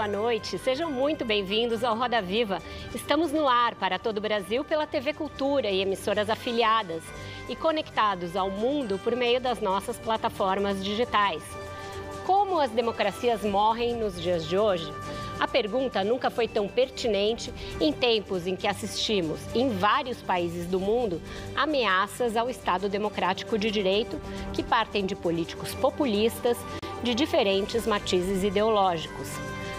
Boa noite. Sejam muito bem-vindos ao Roda Viva. Estamos no ar para todo o Brasil pela TV Cultura e emissoras afiliadas e conectados ao mundo por meio das nossas plataformas digitais. Como as democracias morrem nos dias de hoje? A pergunta nunca foi tão pertinente em tempos em que assistimos, em vários países do mundo, ameaças ao Estado democrático de direito que partem de políticos populistas de diferentes matizes ideológicos.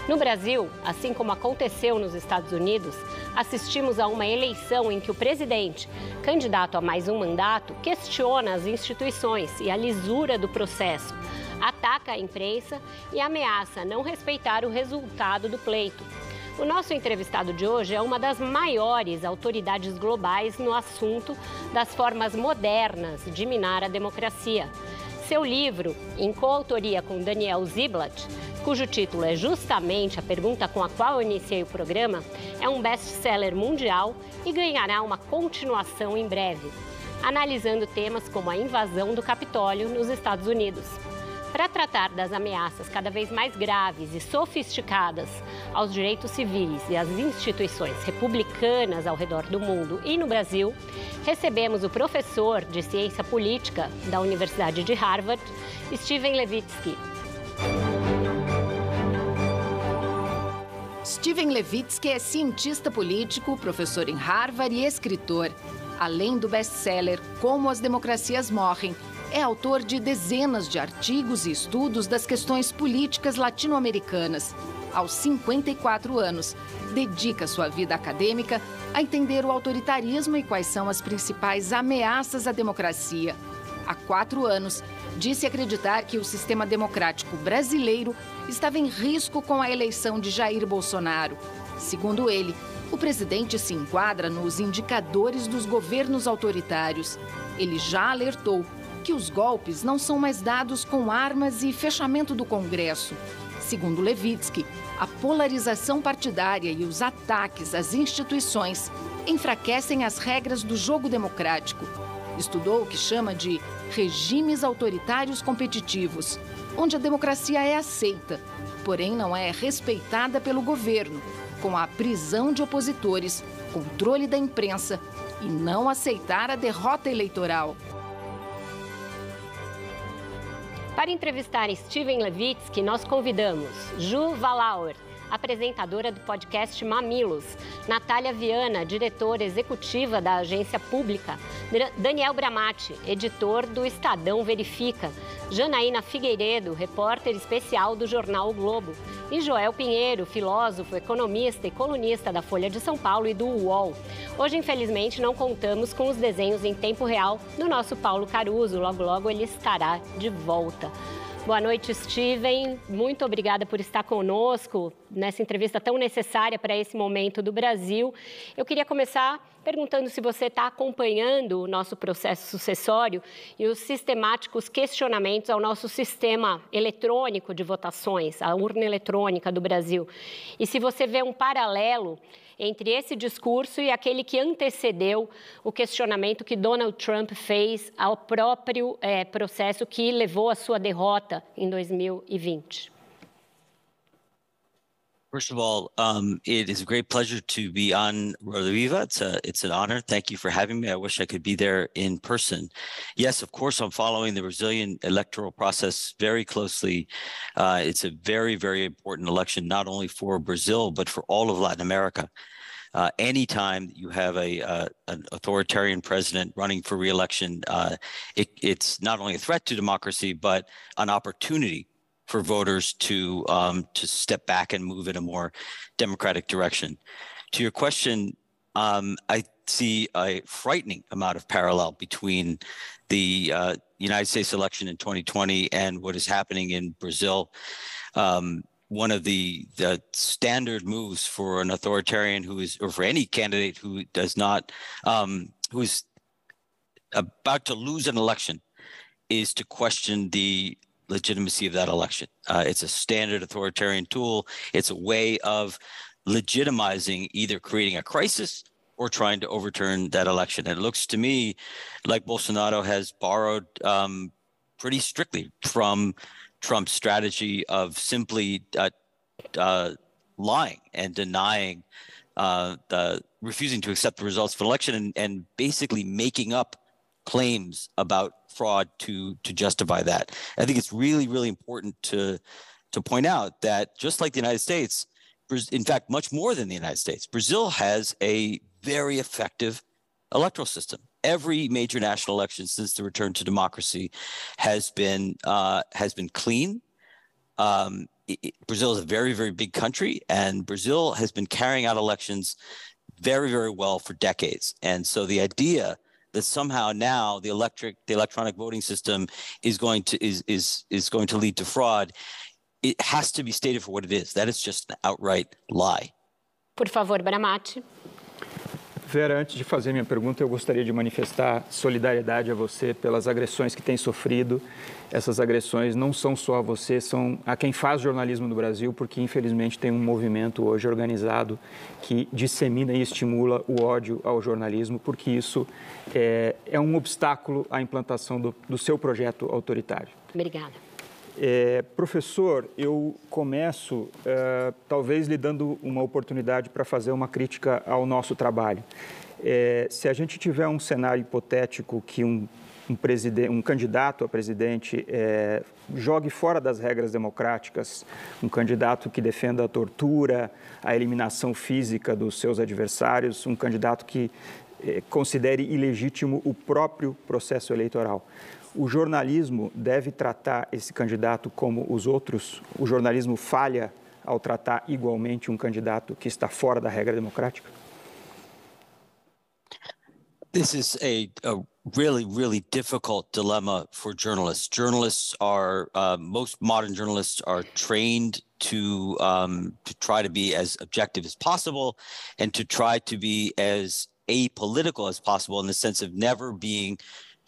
No Brasil, assim como aconteceu nos Estados Unidos, assistimos a uma eleição em que o presidente, candidato a mais um mandato, questiona as instituições e a lisura do processo, ataca a imprensa e ameaça não respeitar o resultado do pleito. O nosso entrevistado de hoje é uma das maiores autoridades globais no assunto das formas modernas de minar a democracia. Seu livro, em coautoria com Daniel Ziblatt, cujo título é justamente a pergunta com a qual eu iniciei o programa, é um best-seller mundial e ganhará uma continuação em breve, analisando temas como a invasão do Capitólio nos Estados Unidos. Para tratar das ameaças cada vez mais graves e sofisticadas aos direitos civis e às instituições republicanas ao redor do mundo e no Brasil, recebemos o professor de ciência política da Universidade de Harvard, Steven Levitsky. Steven Levitsky é cientista político, professor em Harvard e escritor. Além do best-seller Como as Democracias Morrem, é autor de dezenas de artigos e estudos das questões políticas latino-americanas. Aos 54 anos, dedica sua vida acadêmica a entender o autoritarismo e quais são as principais ameaças à democracia. Há quatro anos, disse acreditar que o sistema democrático brasileiro estava em risco com a eleição de Jair Bolsonaro. Segundo ele, o presidente se enquadra nos indicadores dos governos autoritários. Ele já alertou que os golpes não são mais dados com armas e fechamento do Congresso. Segundo Levitsky, a polarização partidária e os ataques às instituições enfraquecem as regras do jogo democrático Estudou o que chama de regimes autoritários competitivos, onde a democracia é aceita, porém não é respeitada pelo governo, com a prisão de opositores, controle da imprensa e não aceitar a derrota eleitoral. Para entrevistar Steven Levitsky, nós convidamos Ju Valauer, apresentadora do podcast Mamilos, Natália Viana, diretora executiva da agência pública, Daniel Bramati, editor do Estadão Verifica, Janaína Figueiredo, repórter especial do jornal o Globo, e Joel Pinheiro, filósofo, economista e colunista da Folha de São Paulo e do UOL. Hoje, infelizmente, não contamos com os desenhos em tempo real do nosso Paulo Caruso, logo logo ele estará de volta. Boa noite, Steven. Muito obrigada por estar conosco nessa entrevista tão necessária para esse momento do Brasil. Eu queria começar perguntando se você está acompanhando o nosso processo sucessório e os sistemáticos questionamentos ao nosso sistema eletrônico de votações, a urna eletrônica do Brasil. E se você vê um paralelo entre esse discurso e aquele que antecedeu o questionamento que Donald Trump fez ao próprio é, processo que levou à sua derrota em 2020. First of all, um, it is a great pleasure to be on Roda Viva. It's a, it's an honor. Thank you for having me. I wish I could be there in person. Yes, of course, I'm following the Brazilian electoral process very closely. Uh, it's a very, very important election, not only for Brazil, but for all of Latin America. Uh, anytime you have a uh, an authoritarian president running for reelection, uh, it, it's not only a threat to democracy, but an opportunity for voters to um, to step back and move in a more democratic direction. To your question, um, I see a frightening amount of parallel between the uh, United States election in 2020 and what is happening in Brazil. um, one of the the standard moves for an authoritarian who is, or for any candidate who does not, um, who's about to lose an election, is to question the legitimacy of that election. Uh, it's a standard authoritarian tool. It's a way of legitimizing either creating a crisis or trying to overturn that election. And it looks to me like Bolsonaro has borrowed um, pretty strictly from Trump's strategy of simply uh, uh, lying and denying uh, the refusing to accept the results of an election and, and basically making up claims about fraud to to justify that. I think it's really really important to to point out that just like the United States, in fact, much more than the United States, Brazil has a very effective electoral system. Every major national election since the return to democracy has been uh, has been clean. Um, it, Brazil is a very very big country, and Brazil has been carrying out elections very very well for decades. And so the idea that somehow now the electric the electronic voting system is going to is is is going to lead to fraud. It has to be stated for what it is. That is just an outright lie. Por favor Bramati Vera, antes de fazer minha pergunta, eu gostaria de manifestar solidariedade a você pelas agressões que tem sofrido. Essas agressões não são só a você, são a quem faz jornalismo no Brasil, porque infelizmente tem um movimento hoje organizado que dissemina e estimula o ódio ao jornalismo, porque isso é, é um obstáculo à implantação do, do seu projeto autoritário. Obrigada. É, professor, eu começo é, talvez lhe dando uma oportunidade para fazer uma crítica ao nosso trabalho. É, se a gente tiver um cenário hipotético que um, um, um candidato a presidente é, jogue fora das regras democráticas, um candidato que defenda a tortura, a eliminação física dos seus adversários, um candidato que é, considere ilegítimo o próprio processo eleitoral o jornalismo deve tratar esse candidato como os outros? O jornalismo falha ao tratar igualmente um candidato que está fora da regra democrática? This is a, a really, really difficult dilemma for journalists. Journalists are, uh, most modern journalists are trained to um, to try to be as objective as possible and to try to be as apolitical as possible in the sense of never being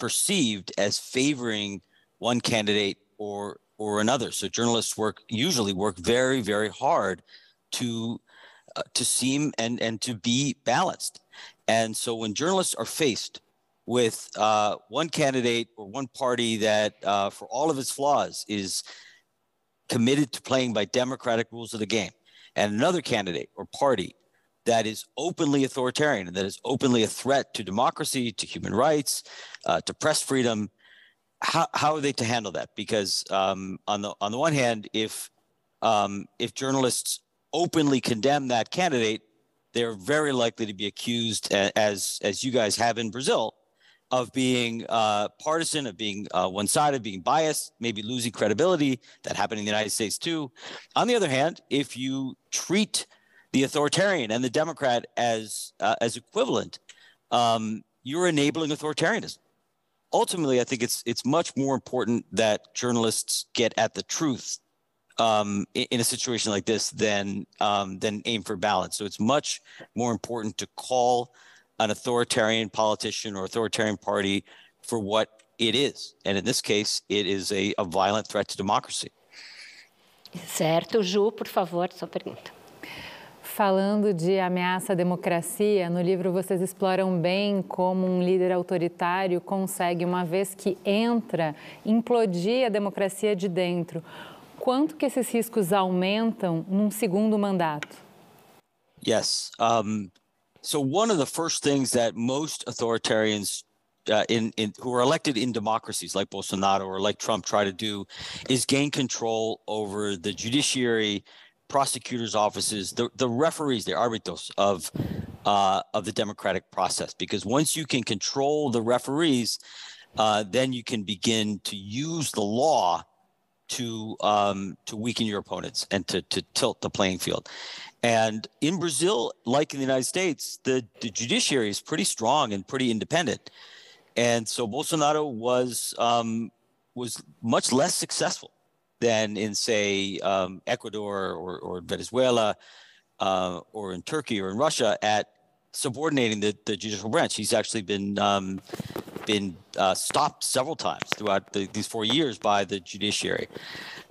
perceived as favoring one candidate or or another. So journalists work usually work very very hard to uh, to seem and and to be balanced. And so when journalists are faced with uh, one candidate or one party that, uh, for all of its flaws, is committed to playing by democratic rules of the game, and another candidate or party that is openly authoritarian and that is openly a threat to democracy, to human rights, uh, to press freedom. How, how are they to handle that? Because um, on the on the one hand, if um, if journalists openly condemn that candidate, they're very likely to be accused, as as you guys have in Brazil, of being uh, partisan, of being uh, one-sided, being biased, maybe losing credibility. That happened in the United States too. On the other hand, if you treat the authoritarian and the Democrat as uh, as equivalent, um, you're enabling authoritarianism. Ultimately, I think it's it's much more important that journalists get at the truth um, in, in, a situation like this than um, than aim for balance. So it's much more important to call an authoritarian politician or authoritarian party for what it is, and in this case, it is a, a violent threat to democracy. Certo, Ju, por favor, sua pergunta. Falando de ameaça à democracia, no livro vocês exploram bem como um líder autoritário consegue, uma vez que entra, implodir a democracia de dentro. Quanto que esses riscos aumentam num segundo mandato? Yes. Um, so one of the first things that most authoritarians uh, in, in who are elected in democracies like Bolsonaro or like Trump try to do is gain control over the judiciary, prosecutors' offices, the, the referees, the arbitros of uh, of the democratic process. Because once you can control the referees, uh, then you can begin to use the law to um, to weaken your opponents and to to tilt the playing field. And in Brazil, like in the United States, the, the judiciary is pretty strong and pretty independent. And so Bolsonaro was um, was much less successful than in, say, um, Ecuador or, or Venezuela uh, or in Turkey or in Russia at subordinating the, the judicial branch. He's actually been um, been uh, stopped several times throughout the, these four years by the judiciary.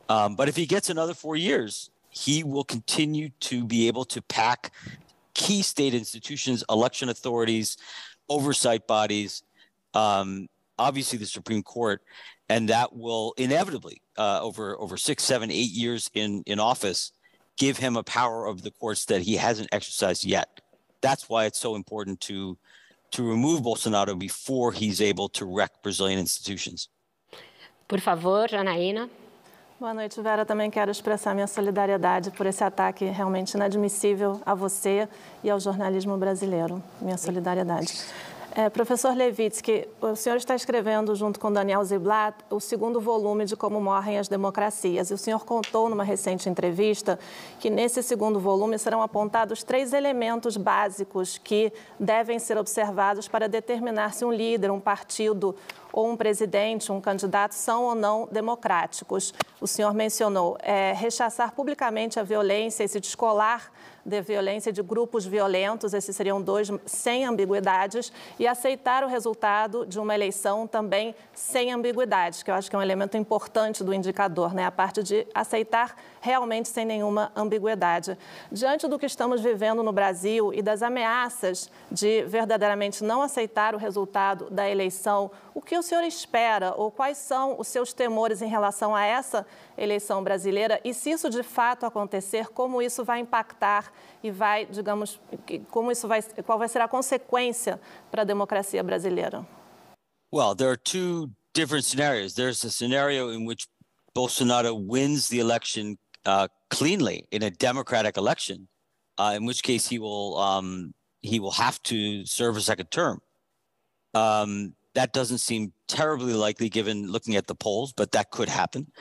Um, but if he gets another four years, he will continue to be able to pack key state institutions, election authorities, oversight bodies, um, obviously the Supreme Court, and that will inevitably, uh, over over six, seven, eight years in in office, give him a power of the courts that he hasn't exercised yet. That's why it's so important to to remove Bolsonaro before he's able to wreck Brazilian institutions. Por favor, Janaína. Boa noite, Vera. Também quero expressar minha solidariedade por esse ataque realmente inadmissível a você e ao jornalismo brasileiro. Minha solidariedade. É, professor Levitsky, o senhor está escrevendo, junto com Daniel Ziblatt, o segundo volume de Como Morrem as Democracias. E o senhor contou numa recente entrevista que nesse segundo volume serão apontados três elementos básicos que devem ser observados para determinar se um líder, um partido ou um presidente, um candidato são ou não democráticos. O senhor mencionou é, rechaçar publicamente a violência e se descolar de violência de grupos violentos, esses seriam dois sem ambiguidades, e aceitar o resultado de uma eleição também sem ambiguidades, que eu acho que é um elemento importante do indicador, né? a parte de aceitar realmente sem nenhuma ambiguidade. Diante do que estamos vivendo no Brasil e das ameaças de verdadeiramente não aceitar o resultado da eleição, o que o senhor espera ou quais são os seus temores em relação a essa eleição brasileira e se isso de fato acontecer, como isso vai impactar e vai, digamos, como isso vai, qual vai ser a consequência para a democracia brasileira? Well, there are two different scenarios. There's a scenario in which Bolsonaro wins the election uh, cleanly in a democratic election, uh, in which case he will um, he will have to serve a second term. Um, that doesn't seem terribly likely given looking at the polls, but that could happen.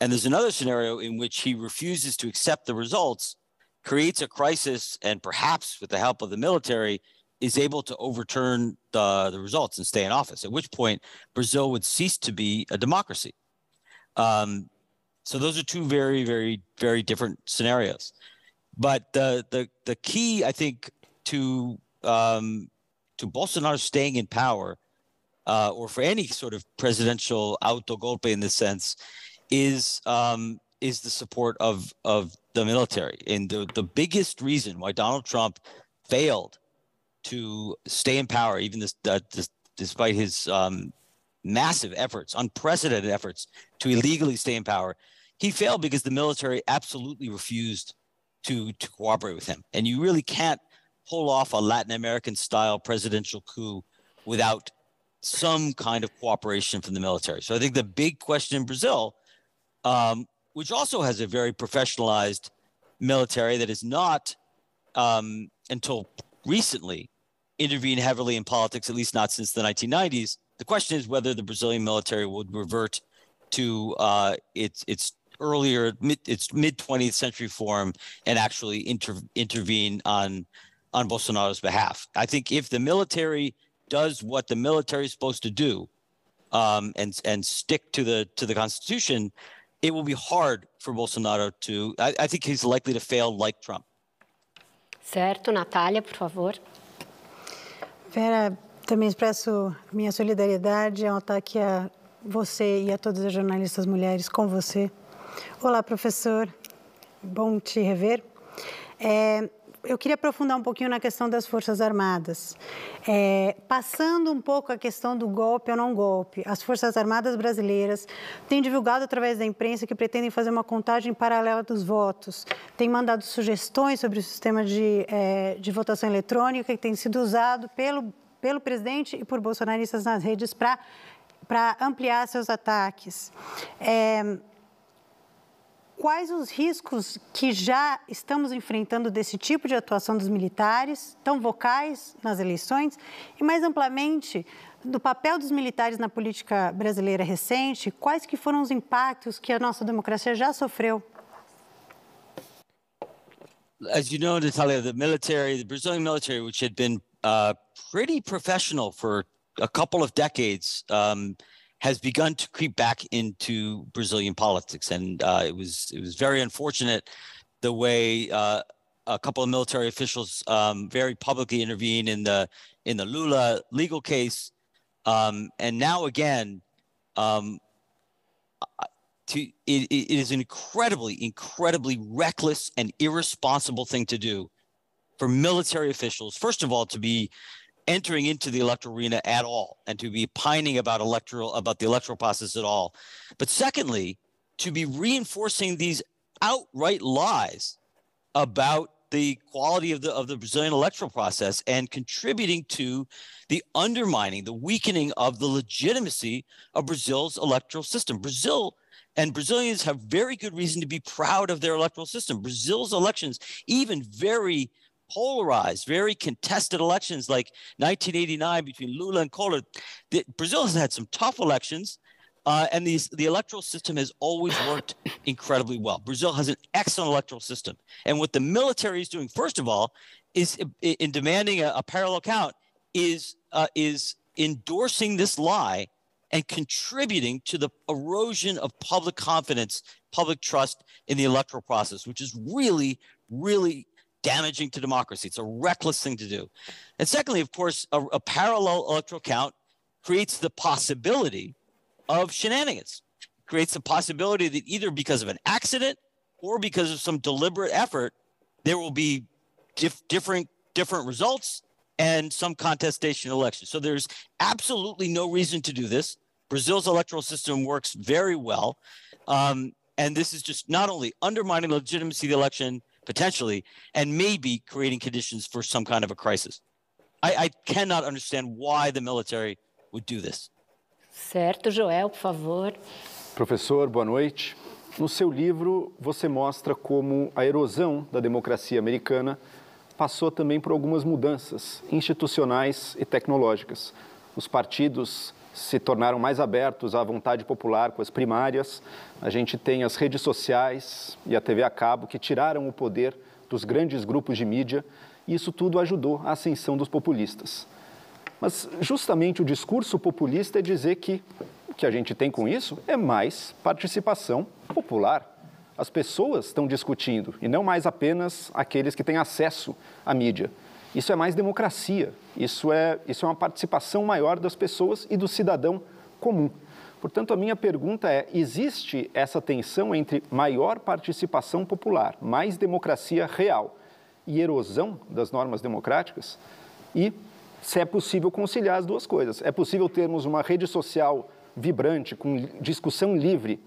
And there's another scenario in which he refuses to accept the results, creates a crisis, and perhaps with the help of the military, is able to overturn the, the results and stay in office, at which point Brazil would cease to be a democracy. Um, so those are two very, very, very different scenarios. But the the the key, I think, to um, to Bolsonaro staying in power, uh, or for any sort of presidential autogolpe in this sense, is um, is the support of of the military. And the the biggest reason why Donald Trump failed to stay in power, even this, uh, this despite his um, massive efforts, unprecedented efforts to illegally stay in power. He failed because the military absolutely refused to, to cooperate with him. And you really can't pull off a Latin American style presidential coup without some kind of cooperation from the military. So I think the big question in Brazil, um, which also has a very professionalized military that is not um, until recently intervened heavily in politics, at least not since the 1990s, the question is whether the Brazilian military would revert to uh, its its earlier mid, its mid 20th century form and actually inter- intervene on on Bolsonaro's behalf. I think if the military does what the military is supposed to do um, and and stick to the to the constitution, it will be hard for Bolsonaro to. I, I think he's likely to fail like Trump. Certo, Natália, por favor. Vera, Também expresso minha solidariedade ao ataque a você e a todas as jornalistas mulheres com você. Olá, professor. Bom te rever. É, eu queria aprofundar um pouquinho na questão das Forças Armadas. É, passando um pouco a questão do golpe ou não golpe, as Forças Armadas brasileiras têm divulgado através da imprensa que pretendem fazer uma contagem paralela dos votos, têm mandado sugestões sobre o sistema de, é, de votação eletrônica que tem sido usado pelo pelo presidente e por bolsonaristas nas redes para ampliar seus ataques. É, quais os riscos que já estamos enfrentando desse tipo de atuação dos militares, tão vocais nas eleições, e mais amplamente do papel dos militares na política brasileira recente, quais que foram os impactos que a nossa democracia já sofreu? As you know, Natalia, the military, the Brazilian military, which had been uh, pretty professional for a couple of decades, um, has begun to creep back into Brazilian politics, and uh, it was it was very unfortunate the way uh, a couple of military officials um, very publicly intervened in the in the Lula legal case, um, and now again, um, to it, it is an incredibly incredibly reckless and irresponsible thing to do for military officials. First of all, to be entering into the electoral arena at all and to be pining about electoral about the electoral process at all but secondly to be reinforcing these outright lies about the quality of the of the Brazilian electoral process and contributing to the undermining, the weakening of the legitimacy of Brazil's electoral system. Brazil and Brazilians have very good reason to be proud of their electoral system. Brazil's elections, even very polarized, very contested elections like 1989 between Lula and Collor. The, Brazil has had some tough elections, uh, and these, the electoral system has always worked incredibly well. Brazil has an excellent electoral system. And what the military is doing, first of all, is in, in demanding a, a, parallel count, is, uh, is endorsing this lie and contributing to the erosion of public confidence, public trust in the electoral process, which is really, really damaging to democracy. It's a reckless thing to do. And secondly, of course, a, a parallel electoral count creates the possibility of shenanigans, creates the possibility that either because of an accident or because of some deliberate effort, there will be dif- different different results and some contestation election. So there's absolutely no reason to do this. Brazil's electoral system works very well. Um, and this is just not only undermining the legitimacy of the election, potentially, and maybe creating conditions for some kind of a crisis. I, I cannot understand why the military would do this. Certo, Joel, por favor. Professor, boa noite. No seu livro, você mostra como a erosão da democracia americana passou também por algumas mudanças institucionais e tecnológicas. Os partidos se tornaram mais abertos à vontade popular com as primárias. A gente tem as redes sociais e a TV a cabo que tiraram o poder dos grandes grupos de mídia e isso tudo ajudou a ascensão dos populistas. Mas justamente o discurso populista é dizer que o que a gente tem com isso é mais participação popular. As pessoas estão discutindo e não mais apenas aqueles que têm acesso à mídia. Isso é mais democracia, isso é, isso é uma participação maior das pessoas e do cidadão comum. Portanto, a minha pergunta é: existe essa tensão entre maior participação popular, mais democracia real e erosão das normas democráticas? E se é possível conciliar as duas coisas? É possível termos uma rede social vibrante, com discussão livre,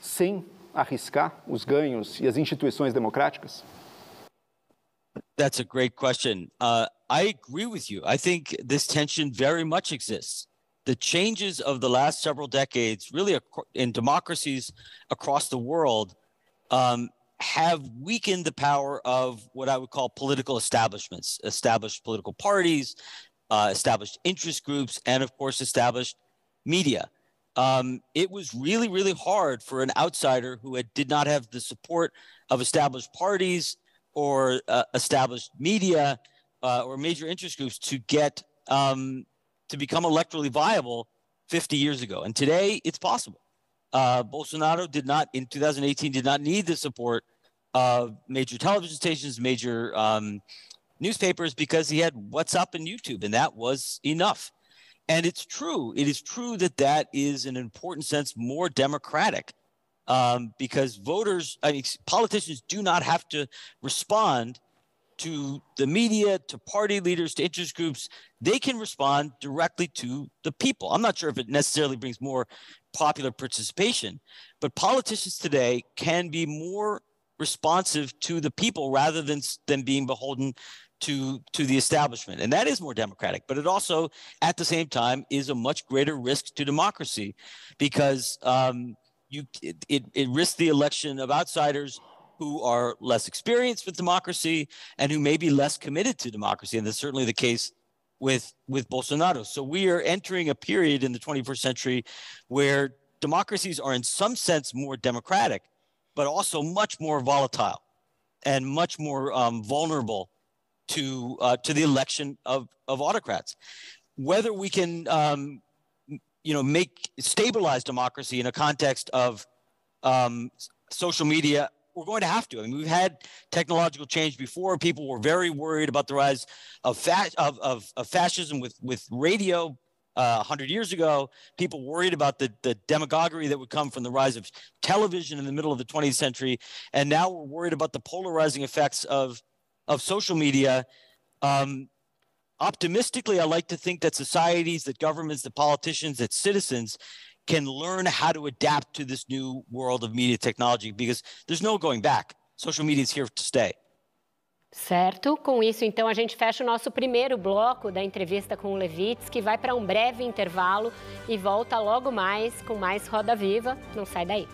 sem arriscar os ganhos e as instituições democráticas? That's a great question. Uh, I agree with you. I think this tension very much exists. The changes of the last several decades, really in democracies across the world, um, have weakened the power of what I would call political establishments, established political parties, uh, established interest groups, and of course, established media. Um, it was really, really hard for an outsider who had, did not have the support of established parties or uh, established media uh, or major interest groups to get um, to become electorally viable 50 years ago. And today it's possible. Uh, Bolsonaro did not in 2018 did not need the support of major television stations, major um, newspapers because he had WhatsApp and YouTube, and that was enough. And it's true. It is true that that is, in an important sense, more democratic um, because voters, I mean, politicians do not have to respond to the media, to party leaders, to interest groups. They can respond directly to the people. I'm not sure if it necessarily brings more popular participation, but politicians today can be more responsive to the people rather than than being beholden to to the establishment and that is more democratic but it also at the same time is a much greater risk to democracy because um, you it, it, it risks the election of outsiders who are less experienced with democracy and who may be less committed to democracy. And that's certainly the case with with Bolsonaro. So we are entering a period in the 21st century where democracies are in some sense more democratic, but also much more volatile and much more um, vulnerable to uh, to the election of of autocrats. Whether we can um, you know, make stabilize democracy in a context of um, social media, we're going to have to. I mean, we've had technological change before. People were very worried about the rise of, fa- of, of, of fascism with, with radio uh, 100 years ago. People worried about the, the demagoguery that would come from the rise of television in the middle of the 20th century. And now we're worried about the polarizing effects of, of social media. Um, optimistically, I like to think that societies, that governments, that politicians, that citizens can learn how to adapt to this new world of media technology because there's no going back. Social media is here to stay. Certo. Com isso, então, a gente fecha o nosso primeiro bloco da entrevista com o Levitz, que vai para um breve intervalo e volta logo mais com mais Roda Viva. Não sai daí.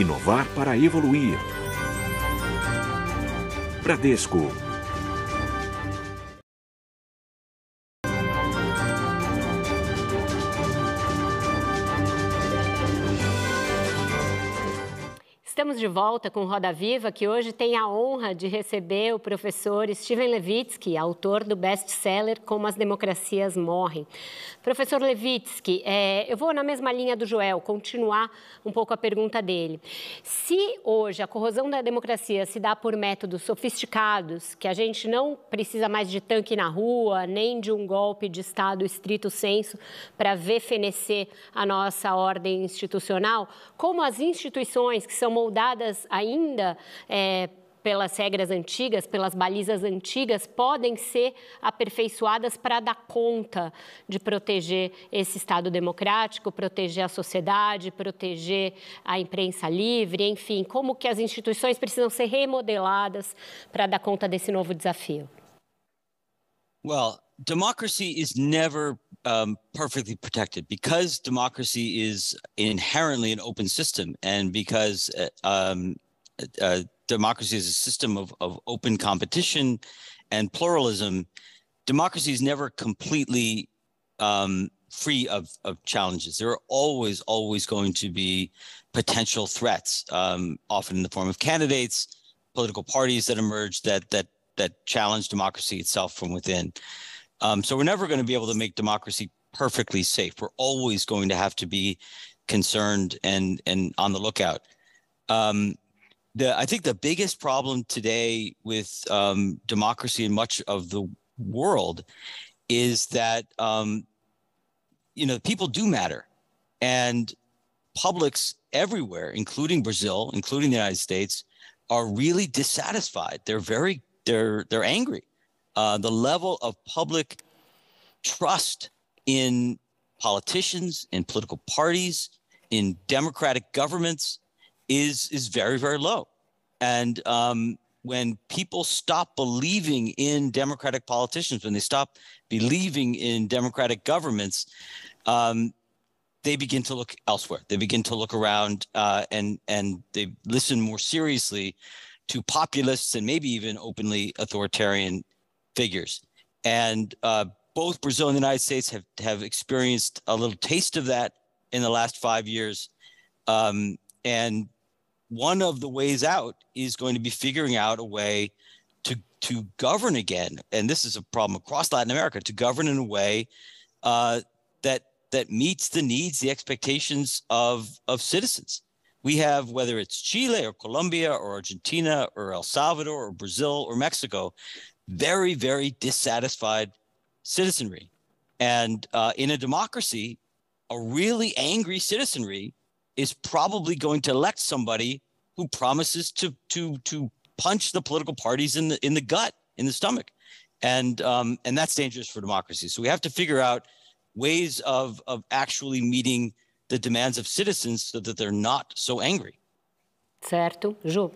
Inovar para evoluir. Bradesco Estamos de volta com Roda Viva, que hoje tem a honra de receber o professor Steven Levitsky, autor do best-seller Como as Democracias Morrem. Professor Levitsky, é, eu vou na mesma linha do Joel, continuar um pouco a pergunta dele. Se hoje a corrosão da democracia se dá por métodos sofisticados, que a gente não precisa mais de tanque na rua, nem de um golpe de Estado estrito senso para ver fenecer a nossa ordem institucional, como as instituições que são moldadas ainda é, pelas regras antigas, pelas balizas antigas, podem ser aperfeiçoadas para dar conta de proteger esse Estado democrático, proteger a sociedade, proteger a imprensa livre, enfim, como que as instituições precisam ser remodeladas para dar conta desse novo desafio? Well, democracy is never um, perfectly protected because democracy is inherently an open system, and because uh, um, uh, democracy is a system of, of open competition and pluralism. Democracy is never completely um, free of, of challenges. There are always, always going to be potential threats, um, often in the form of candidates, political parties that emerge that that that challenge democracy itself from within. Um, so we're never going to be able to make democracy perfectly safe. We're always going to have to be concerned and and on the lookout. Um, the I think the biggest problem today with um, democracy in much of the world is that um, you know people do matter, and publics everywhere, including Brazil, including the United States, are really dissatisfied. They're very they're they're angry uh, the level of public trust in politicians, in political parties, in democratic governments is is very very low, and um, when people stop believing in democratic politicians, when they stop believing in democratic governments, um, they begin to look elsewhere. They begin to look around uh, and and they listen more seriously to populists and maybe even openly authoritarian figures. And uh, both Brazil and the United States have, have experienced a little taste of that in the last five years. Um, and one of the ways out is going to be figuring out a way to, to govern again. And this is a problem across Latin America to govern in a way uh, that, that meets the needs, the expectations of, of citizens. We have, whether it's Chile or Colombia or Argentina or El Salvador or Brazil or Mexico, very, very dissatisfied citizenry. And uh, in a democracy, a really angry citizenry is probably going to elect somebody who promises to to to punch the political parties in the in the gut, in the stomach, and um, and that's dangerous for democracy. So we have to figure out ways of of actually meeting the demands of citizens so that they're not so angry. Certo, Ju.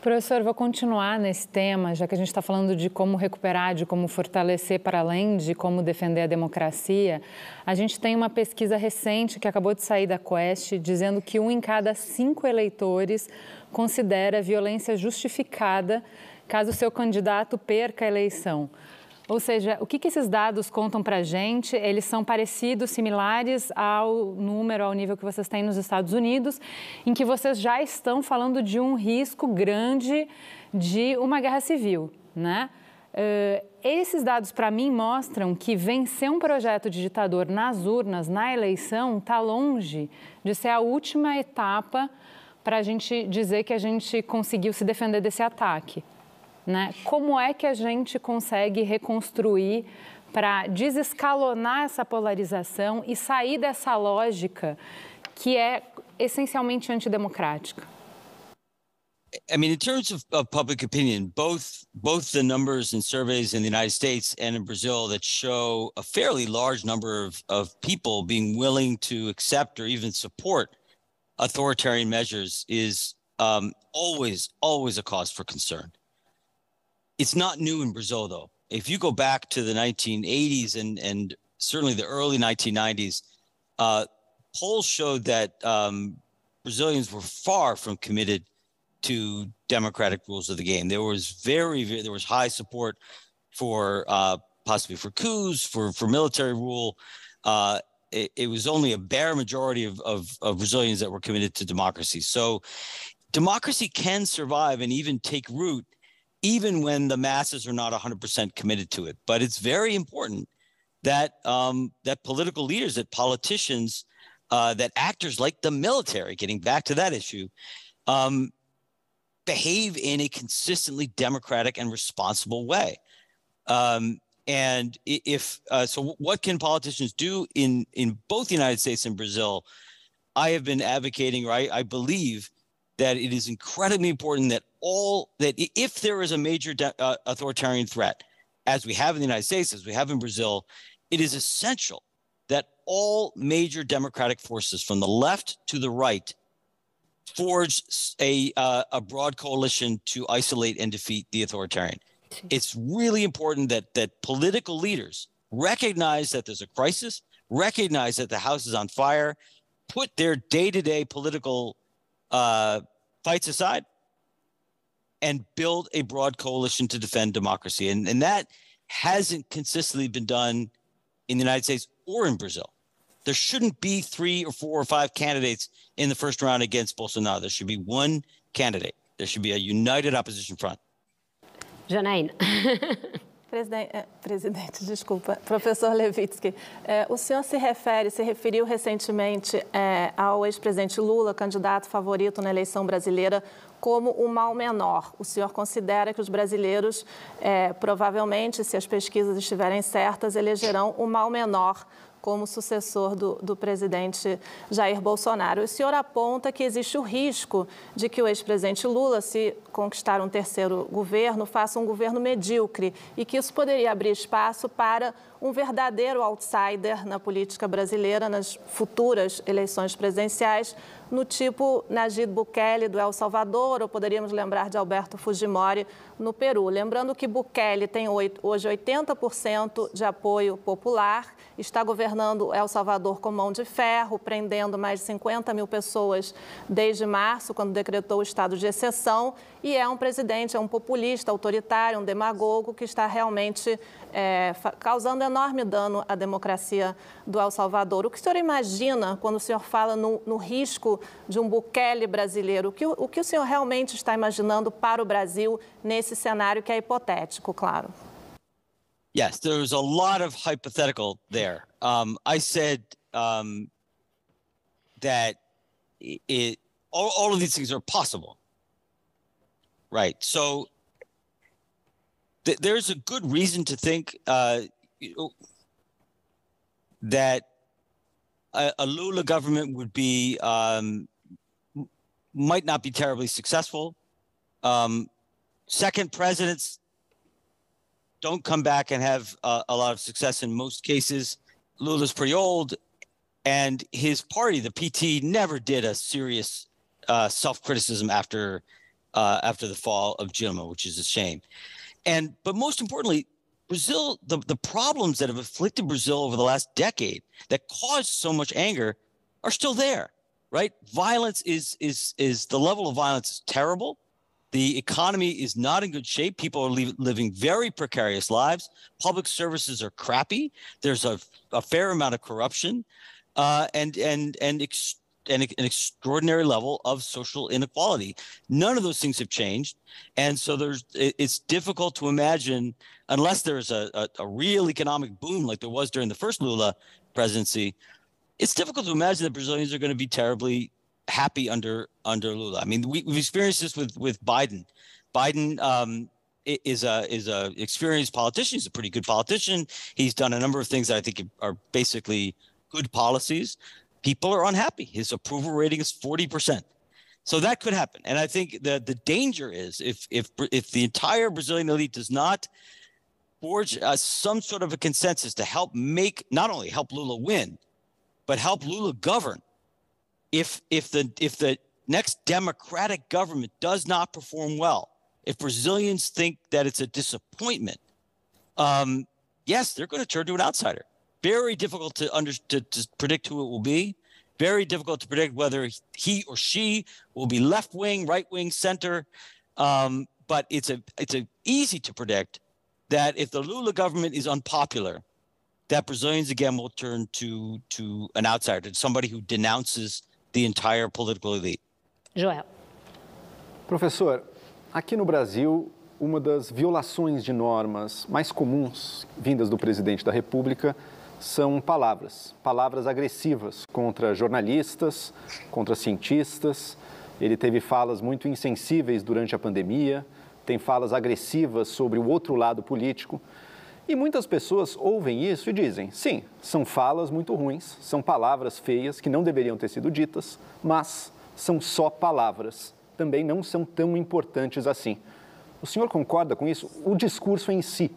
Professor, vou continuar nesse tema, já que a gente está falando de como recuperar, de como fortalecer, para além de como defender a democracia. A gente tem uma pesquisa recente que acabou de sair da Quest, dizendo que um em cada cinco eleitores considera violência justificada caso seu candidato perca a eleição. Ou seja, o que, que esses dados contam para a gente? Eles são parecidos, similares ao número, ao nível que vocês têm nos Estados Unidos, em que vocês já estão falando de um risco grande de uma guerra civil, né? Uh, esses dados, para mim, mostram que vencer um projeto de ditador nas urnas, na eleição, está longe de ser a última etapa para a gente dizer que a gente conseguiu se defender desse ataque. Né? Como é que a gente consegue reconstruir para desescalonar essa polarização e sair dessa lógica que é essencialmente antidemocrática? I mean, in terms of, of, public opinion, both both the numbers and surveys in the United States and in Brazil that show a fairly large number of, of people being willing to accept or even support authoritarian measures is um, always always a cause for concern. It's not new in Brazil, though. If you go back to the 1980s and, and certainly the early 1990s, uh, polls showed that um, Brazilians were far from committed to democratic rules of the game. There was very, very there was high support for uh, possibly for coups, for for military rule. Uh, it, it, was only a bare majority of, of, of Brazilians that were committed to democracy. So, democracy can survive and even take root even when the masses are not 100% committed to it. But it's very important that um, that political leaders, that politicians, uh, that actors like the military, getting back to that issue, um, behave in a consistently democratic and responsible way. Um, and if uh, so, what can politicians do in in both the United States and Brazil? I have been advocating, right? I believe that it is incredibly important that all that if there is a major de- uh, authoritarian threat, as we have in the United States, as we have in Brazil, it is essential that all major democratic forces, from the left to the right, forge a uh, a broad coalition to isolate and defeat the authoritarian. It's really important that that political leaders recognize that there's a crisis, recognize that the house is on fire, put their day-to-day political uh, fights aside and build a broad coalition to defend democracy. And, and that hasn't consistently been done in the United States or in Brazil. There shouldn't be three or four or five candidates in the first round against Bolsonaro. There should be one candidate. There should be a united opposition front. Janaína. Presidente, é, presidente, desculpa, professor Levitsky, é, o senhor se refere, se referiu recentemente é, ao ex-presidente Lula, candidato favorito na eleição brasileira, como o mal menor. O senhor considera que os brasileiros, provavelmente, se as pesquisas estiverem certas, elegerão o mal menor como sucessor do, do, presidente Jair Bolsonaro. O senhor aponta que existe o risco de que o ex-presidente Lula, se conquistar um terceiro governo, faça um governo medíocre e que isso poderia abrir espaço para um verdadeiro outsider na política brasileira nas futuras eleições presidenciais, no tipo Najib Bukele do El Salvador, ou poderíamos lembrar de Alberto Fujimori no Peru. Lembrando que Bukele tem hoje 80% de apoio popular, está governando El Salvador com mão de ferro, prendendo mais de 50 mil pessoas desde março, quando decretou o estado de exceção, e é um presidente, é um populista, autoritário, um demagogo que está realmente é, causando enorme dano à democracia do El Salvador. O que o senhor imagina quando o senhor fala no, no risco de um Bukele brasileiro? O que, o que o senhor realmente está imaginando para o Brasil nesse cenário que é hipotético, claro? Yes, there's a lot of hypothetical there. Um, I said um, that it, all, all of these things are possible. Right. So th- there's a good reason to think uh, that a, a, Lula government would be um, might not be terribly successful. Um, second presidents don't come back and have uh, a lot of success in most cases. Lula's pretty old, and his party, the PT, never did a serious uh, self criticism after uh, after the fall of Dilma, which is a shame. And but most importantly, Brazil, the, the problems that have afflicted Brazil over the last decade that caused so much anger are still there, right? Violence is is is the level of violence is terrible. The economy is not in good shape. People are li- living very precarious lives. Public services are crappy. There's a, a fair amount of corruption, uh, and and and an, an extraordinary level of social inequality. None of those things have changed, and so there's it's difficult to imagine unless there's a, a, a real economic boom like there was during the first Lula presidency. It's difficult to imagine that Brazilians are going to be terribly happy under under Lula. I mean, we, have experienced this with with Biden. Biden um, is a is a experienced politician. He's a pretty good politician. He's done a number of things that I think are basically good policies people are unhappy. His approval rating is 40%. So that could happen. And I think that the danger is if if if the entire Brazilian elite does not forge uh, some sort of a consensus to help make not only help Lula win, but help Lula govern. If if the if the next democratic government does not perform well, if Brazilians think that it's a disappointment, um, yes, they're going to turn to an outsider. Very difficult to under to, to predict who it will be. Very difficult to predict whether he or she will be left wing, right wing, center. Um, but it's a it's a easy to predict that if the Lula government is unpopular, that Brazilians again will turn to to an outsider, to somebody who denounces the entire political elite. Joel. Professor, aqui no Brasil, uma das violações de normas mais comuns vindas do presidente da República são palavras, palavras agressivas contra jornalistas, contra cientistas. Ele teve falas muito insensíveis durante a pandemia, tem falas agressivas sobre o outro lado político. E muitas pessoas ouvem isso e dizem: sim, são falas muito ruins, são palavras feias que não deveriam ter sido ditas, mas são só palavras, também não são tão importantes assim. O senhor concorda com isso? O discurso em si,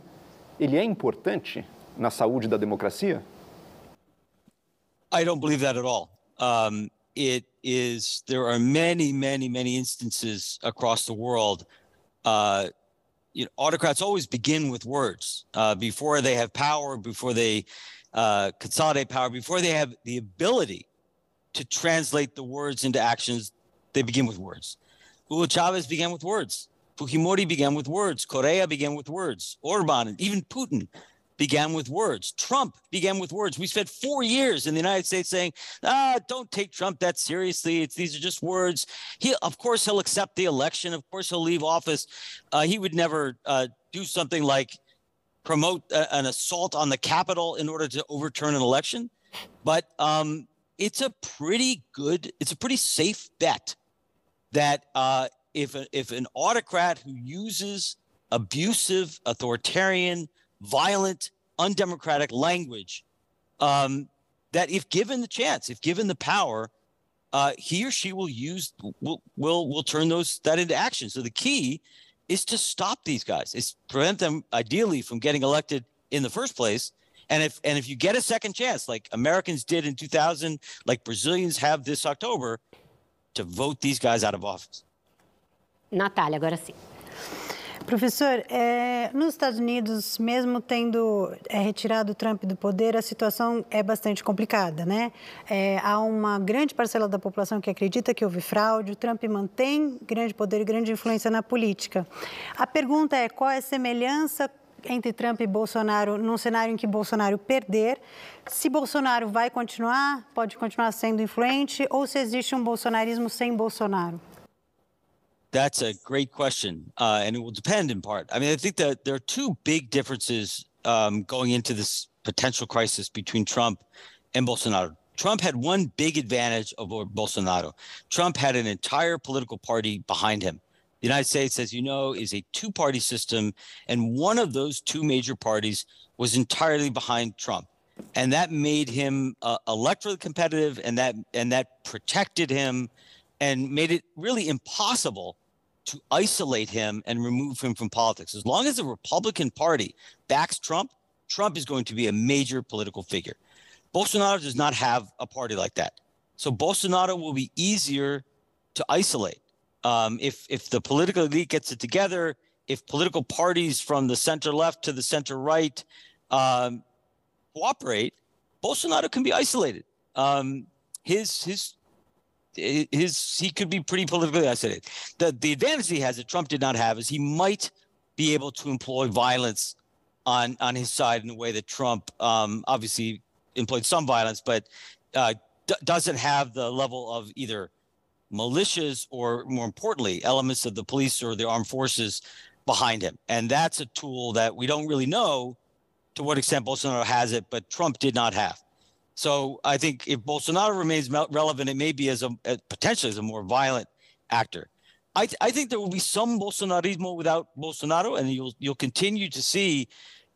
ele é importante? Na saúde da democracia? I don't believe that at all. Um, it is there are many, many, many instances across the world. Uh, you know, autocrats always begin with words uh, before they have power, before they uh, consolidate power, before they have the ability to translate the words into actions. They begin with words. Hugo Chavez began with words. Fujimori began with words. Correa began with words. Orban, and even Putin began with words. Trump began with words. We spent four years in the United States saying, ah, don't take Trump that seriously. It's, these are just words. He, of course, he'll accept the election. Of course, he'll leave office. Uh, he would never uh, do something like promote a, an assault on the Capitol in order to overturn an election. But um, it's a pretty good, it's a pretty safe bet that uh, if, a, if an autocrat who uses abusive, authoritarian, violent, undemocratic language um, that, if given the chance, if given the power, uh, he or she will use will will will turn those that into action. So the key is to stop these guys. Is prevent them ideally from getting elected in the first place. And if and if you get a second chance, like Americans did in 2000, like Brazilians have this October, to vote these guys out of office. Natália, agora sim. Professor, é, nos Estados Unidos, mesmo tendo é, retirado o Trump do poder, a situação é bastante complicada, né? É, há uma grande parcela da população que acredita que houve fraude, o Trump mantém grande poder e grande influência na política. A pergunta é qual é a semelhança entre Trump e Bolsonaro num cenário em que Bolsonaro perder, se Bolsonaro vai continuar, pode continuar sendo influente, ou se existe um bolsonarismo sem Bolsonaro? That's a great question, uh, and it will depend in part. I mean, I think that there are two big differences um, going into this potential crisis between Trump and Bolsonaro. Trump had one big advantage over Bolsonaro. Trump had an entire political party behind him. The United States, as you know, is a two party system, and one of those two major parties was entirely behind Trump. And that made him uh, electorally competitive, and that and that protected him, and made it really impossible to isolate him and remove him from politics. As long as the Republican Party backs Trump, Trump is going to be a major political figure. Bolsonaro does not have a party like that. So Bolsonaro will be easier to isolate. Um, if if the political elite gets it together, if political parties from the center left to the center right um, cooperate, Bolsonaro can be isolated. Um, his his his he could be pretty politically isolated. The the advantage he has that Trump did not have is he might be able to employ violence on on his side in a way that Trump um, obviously employed some violence, but uh, d- doesn't have the level of either militias or more importantly elements of the police or the armed forces behind him. And that's a tool that we don't really know to what extent Bolsonaro has it, but Trump did not have. So I think if Bolsonaro remains relevant, it may be as a potentially as a more violent actor. I, th- I think there will be some Bolsonarismo without Bolsonaro, and you'll you'll continue to see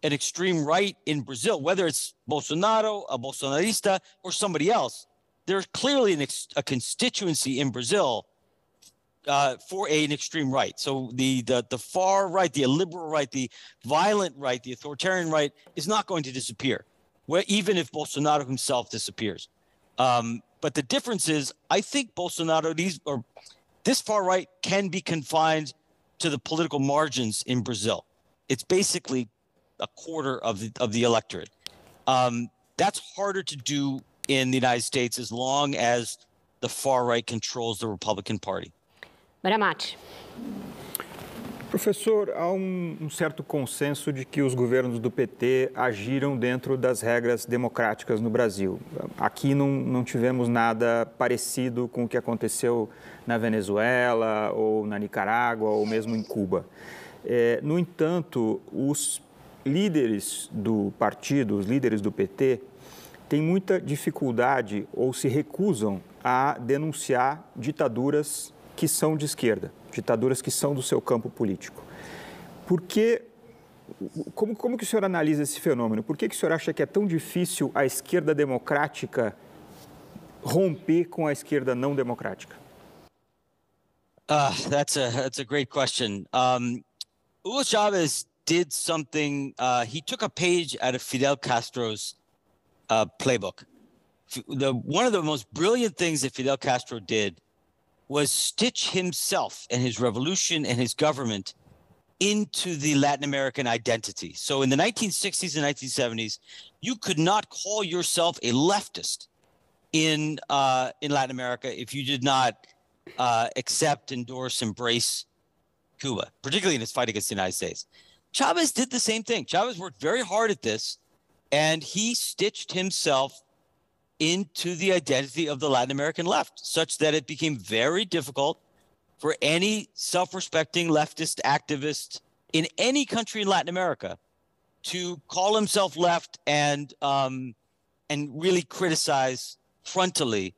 an extreme right in Brazil, whether it's Bolsonaro, a Bolsonarista, or somebody else. There's clearly an ex- a constituency in Brazil uh, for a, an extreme right. So the, the the far right, the illiberal right, the violent right, the authoritarian right is not going to disappear, where, even if Bolsonaro himself disappears. Um, but the difference is, I think Bolsonaro these or this far right can be confined to the political margins in Brazil. It's basically a quarter of the of the electorate. Um, that's harder to do in the United States as long as the far right controls the Republican Party. Bramati. Professor, há um, um, certo consenso de que os governos do PT agiram dentro das regras democráticas no Brasil. Aqui não, não tivemos nada parecido com o que aconteceu na Venezuela, ou na Nicarágua, ou mesmo em Cuba. É, no entanto, os líderes do partido, os líderes do PT, têm muita dificuldade ou se recusam a denunciar ditaduras que são de esquerda, ditaduras que são do seu campo político. Por que, como, como que o senhor analisa esse fenômeno? Por que, que o senhor acha que é tão difícil a esquerda democrática romper com a esquerda não democrática? Uh, that's a that's a great question. Um, Hugo Chavez did something. Uh, he took a page out of Fidel Castro's uh, playbook. The one of the most brilliant things that Fidel Castro did was stitch himself and his revolution and his government into the Latin American identity. So in the 1960s and 1970s, you could not call yourself a leftist in uh, in Latin America if you did not uh, accept, endorse, embrace Cuba, particularly in its fight against the United States. Chavez did the same thing. Chavez worked very hard at this, and he stitched himself into the identity of the Latin American left, such that it became very difficult for any self respecting leftist activist in any country in Latin America to call himself left and um, and really criticize frontally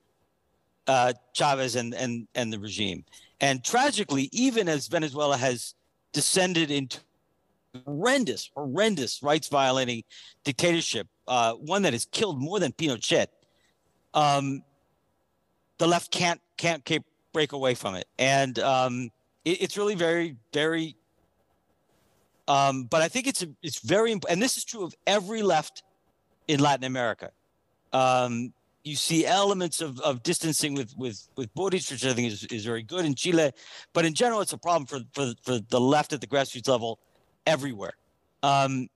uh, Chavez and, and and the regime. And tragically, even as Venezuela has descended into horrendous, horrendous rights violating dictatorship, uh, one that has killed more than Pinochet, um, the left can't can't keep, break away from it, and um, it, it's really very very. Um, but I think it's it's very and this is true of every left in Latin America. Um, you see elements of, of distancing with with with Boric, which I think is, is very good in Chile, but in general, it's a problem for for for the left at the grassroots level everywhere. Um,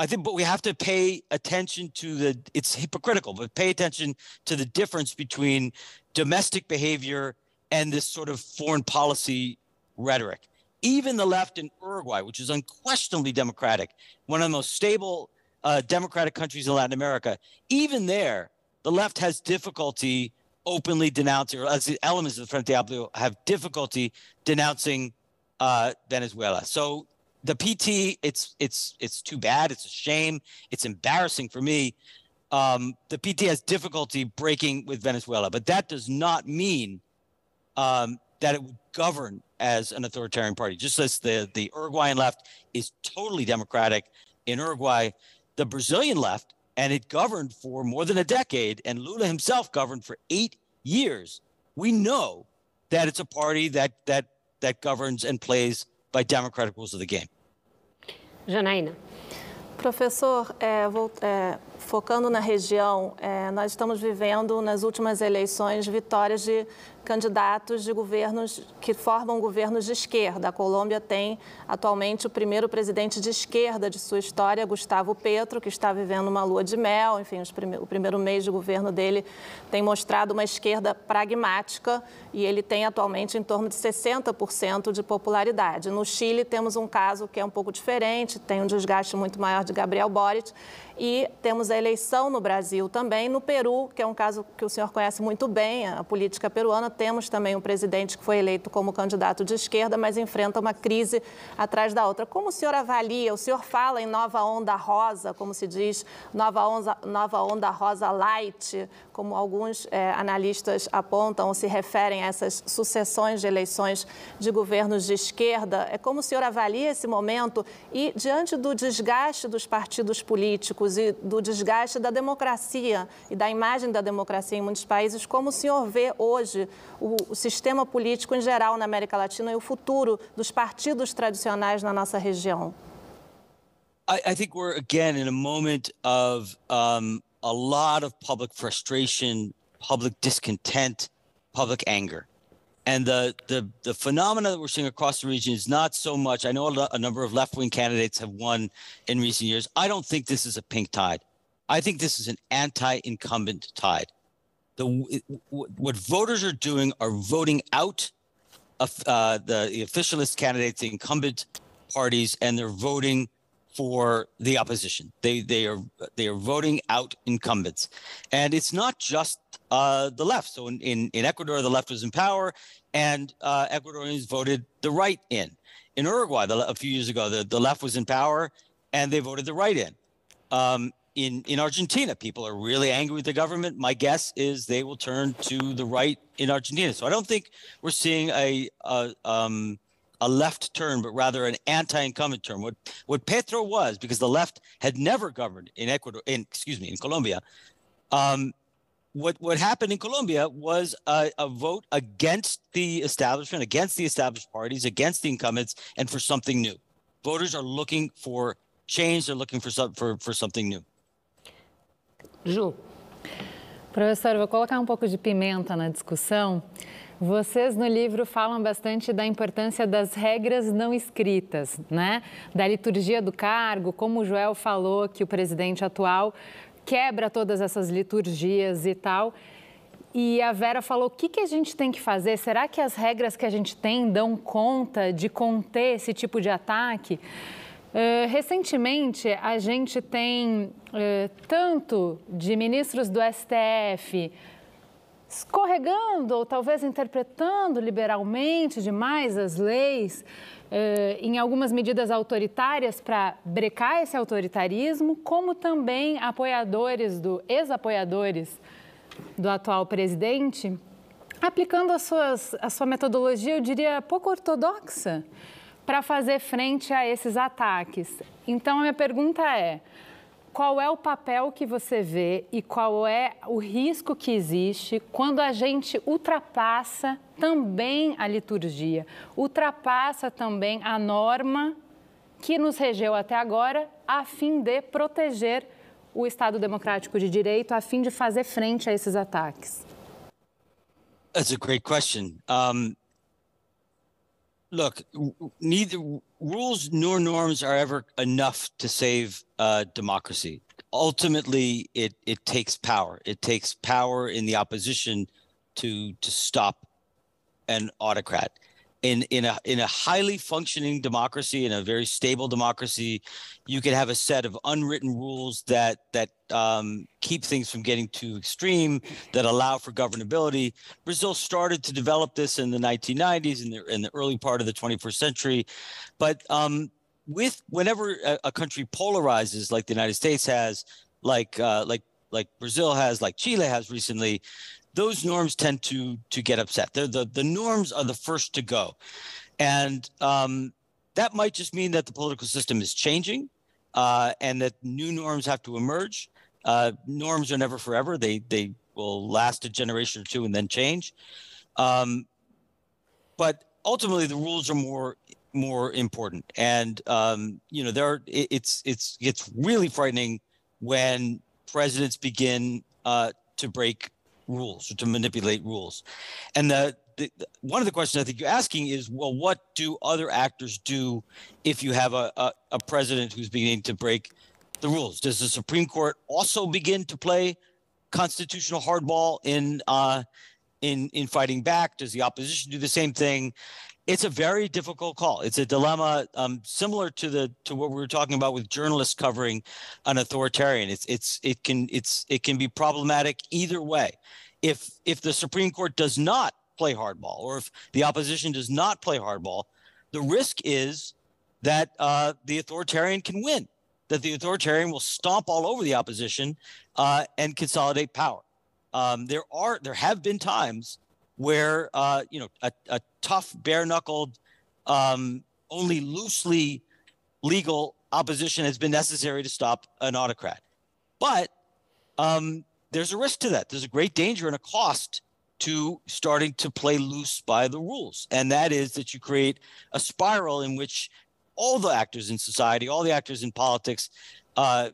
I think, but we have to pay attention to the. It's hypocritical, but pay attention to the difference between domestic behavior and this sort of foreign policy rhetoric. Even the left in Uruguay, which is unquestionably democratic, one of the most stable uh, democratic countries in Latin America, even there, the left has difficulty openly denouncing, or as the elements of the Frente Amplio have difficulty denouncing uh, Venezuela. So the PT, it's it's it's too bad. It's a shame. It's embarrassing for me. Um, the PT has difficulty breaking with Venezuela, but that does not mean um, that it would govern as an authoritarian party. Just as the the Uruguayan left is totally democratic in Uruguay, the Brazilian left, and it governed for more than a decade, and Lula himself governed for eight years. We know that it's a party that that that governs and plays by democratic rules of the game. Janaína. Professor, é, vou, é, focando na região, é, nós estamos vivendo nas últimas eleições vitórias de candidatos de governos que formam governos de esquerda. A Colômbia tem atualmente o primeiro presidente de esquerda de sua história, Gustavo Petro, que está vivendo uma lua de mel. Enfim, prime o primeiro mês de governo dele tem mostrado uma esquerda pragmática e ele tem atualmente em torno de 60% de popularidade. No Chile temos um caso que é um pouco diferente, tem um desgaste muito maior de Gabriel Boric e temos a eleição no Brasil também, no Peru, que é um caso que o senhor conhece muito bem, a política peruana. Temos também um presidente que foi eleito como candidato de esquerda, mas enfrenta uma crise atrás da outra. Como o senhor avalia? O senhor fala em nova onda rosa, como se diz, nova onda, nova onda rosa light, como alguns é, analistas apontam ou se referem a essas sucessões de eleições de governos de esquerda. É como o senhor avalia esse momento e, diante do desgaste dos partidos políticos e do desgaste da democracia e da imagem da democracia em muitos países, como o senhor vê hoje o, o sistema político em geral na América Latina e o futuro dos partidos tradicionais na nossa região? I, think we're again in a moment of um, a lot of public frustration, public discontent, public anger. And the, the the phenomena that we're seeing across the region is not so much. I know a, a number of left wing candidates have won in recent years. I don't think this is a pink tide. I think this is an anti incumbent tide. The, what voters are doing are voting out uh, the, the officialist candidates, the incumbent parties, and they're voting for the opposition. They they are they are voting out incumbents, and it's not just uh, the left. So in, in, in Ecuador, the left was in power, and uh, Ecuadorians voted the right in. In Uruguay, the, a few years ago, the, the left was in power, and they voted the right in. Um, in in Argentina, people are really angry with the government. My guess is they will turn to the right in Argentina. So I don't think we're seeing a, a um, a left turn, but rather an anti-incumbent turn. What what Petro was, because the left had never governed in Ecuador, in excuse me, in Colombia. Um, what what happened in Colombia was a, a, vote against the establishment, against the established parties, against the incumbents, and for something new. Voters are looking for change. They're looking for some, for, for something new. Ju. Professor, vou colocar um pouco de pimenta na discussão. Vocês no livro falam bastante da importância das regras não escritas, né? Da liturgia do cargo, como o Joel falou que o presidente atual quebra todas essas liturgias e tal. E a Vera falou: o que, que a gente tem que fazer? Será que as regras que a gente tem dão conta de conter esse tipo de ataque? Uh, recentemente, a gente tem uh, tanto de ministros do STF escorregando ou talvez interpretando liberalmente demais as leis, eh, em algumas medidas autoritárias para brecar esse autoritarismo, como também apoiadores do ex-apoiadores do atual presidente, aplicando as suas, a sua metodologia, eu diria, pouco ortodoxa, para fazer frente a esses ataques. Então, a minha pergunta é qual é o papel que você vê e qual é o risco que existe quando a gente ultrapassa também a liturgia, ultrapassa também a norma que nos regeu até agora, a fim de proteger o Estado democrático de direito, a fim de fazer frente a esses ataques? That's a great question. Um, look, neither rules nor norms are ever enough to save uh, democracy. Ultimately, it it takes power. It takes power in the opposition to to stop an autocrat in in a in a highly functioning democracy in a very stable democracy you can have a set of unwritten rules that that um, keep things from getting too extreme that allow for governability. Brazil started to develop this in the 1990s in the in the early part of the 21st century. But um, with whenever a, a, country polarizes like the united states has like uh, like like brazil has like chile has recently those norms tend to to get upset. They're the the norms are the first to go, and um, that might just mean that the political system is changing, uh, and that new norms have to emerge. Uh, norms are never forever; they they will last a generation or two and then change. Um, but ultimately, the rules are more more important, and um, you know there are, it, it's it's it's really frightening when presidents begin uh, to break rules or to manipulate rules. And the, the, one of the questions I think you're asking is, well, what do other actors do if you have a, a, a president who's beginning to break the rules? Does the Supreme Court also begin to play constitutional hardball in uh, in in fighting back? Does the opposition do the same thing? It's a very difficult call. It's a dilemma um, similar to the to what we were talking about with journalists covering an authoritarian. It's it's it can it's it can be problematic either way. If if the Supreme Court does not play hardball, or if the opposition does not play hardball, the risk is that uh, the authoritarian can win. That the authoritarian will stomp all over the opposition uh, and consolidate power. Um, there are there have been times where uh, you know a, a tough, bare-knuckled, um, only loosely legal opposition has been necessary to stop an autocrat. But um, there's a risk to that. There's a great danger and a cost to starting to play loose by the rules, and that is that you create a spiral in which all the actors in society, all the actors in politics, uh,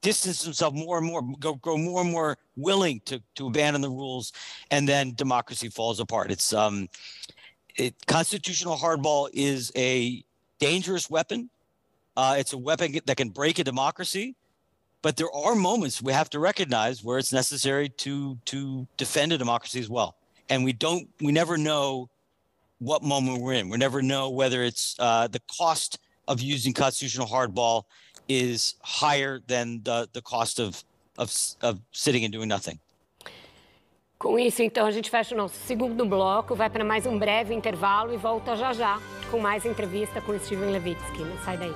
distance themselves more and more, go, grow more and more willing to to abandon the rules, and then democracy falls apart. It's um, it constitutional hardball is a dangerous weapon. Uh, it's a weapon that can break a democracy, but there are moments we have to recognize where it's necessary to to defend a democracy as well. And we don't, we never know what moment we're in. We never know whether it's uh, the cost of using constitutional hardball is higher than the, the cost of, of, of sitting and doing nothing. Com isso, então, a gente fecha o nosso segundo bloco, vai para mais um breve intervalo e volta já já com mais entrevista com Steven Levitsky. Não sai daí.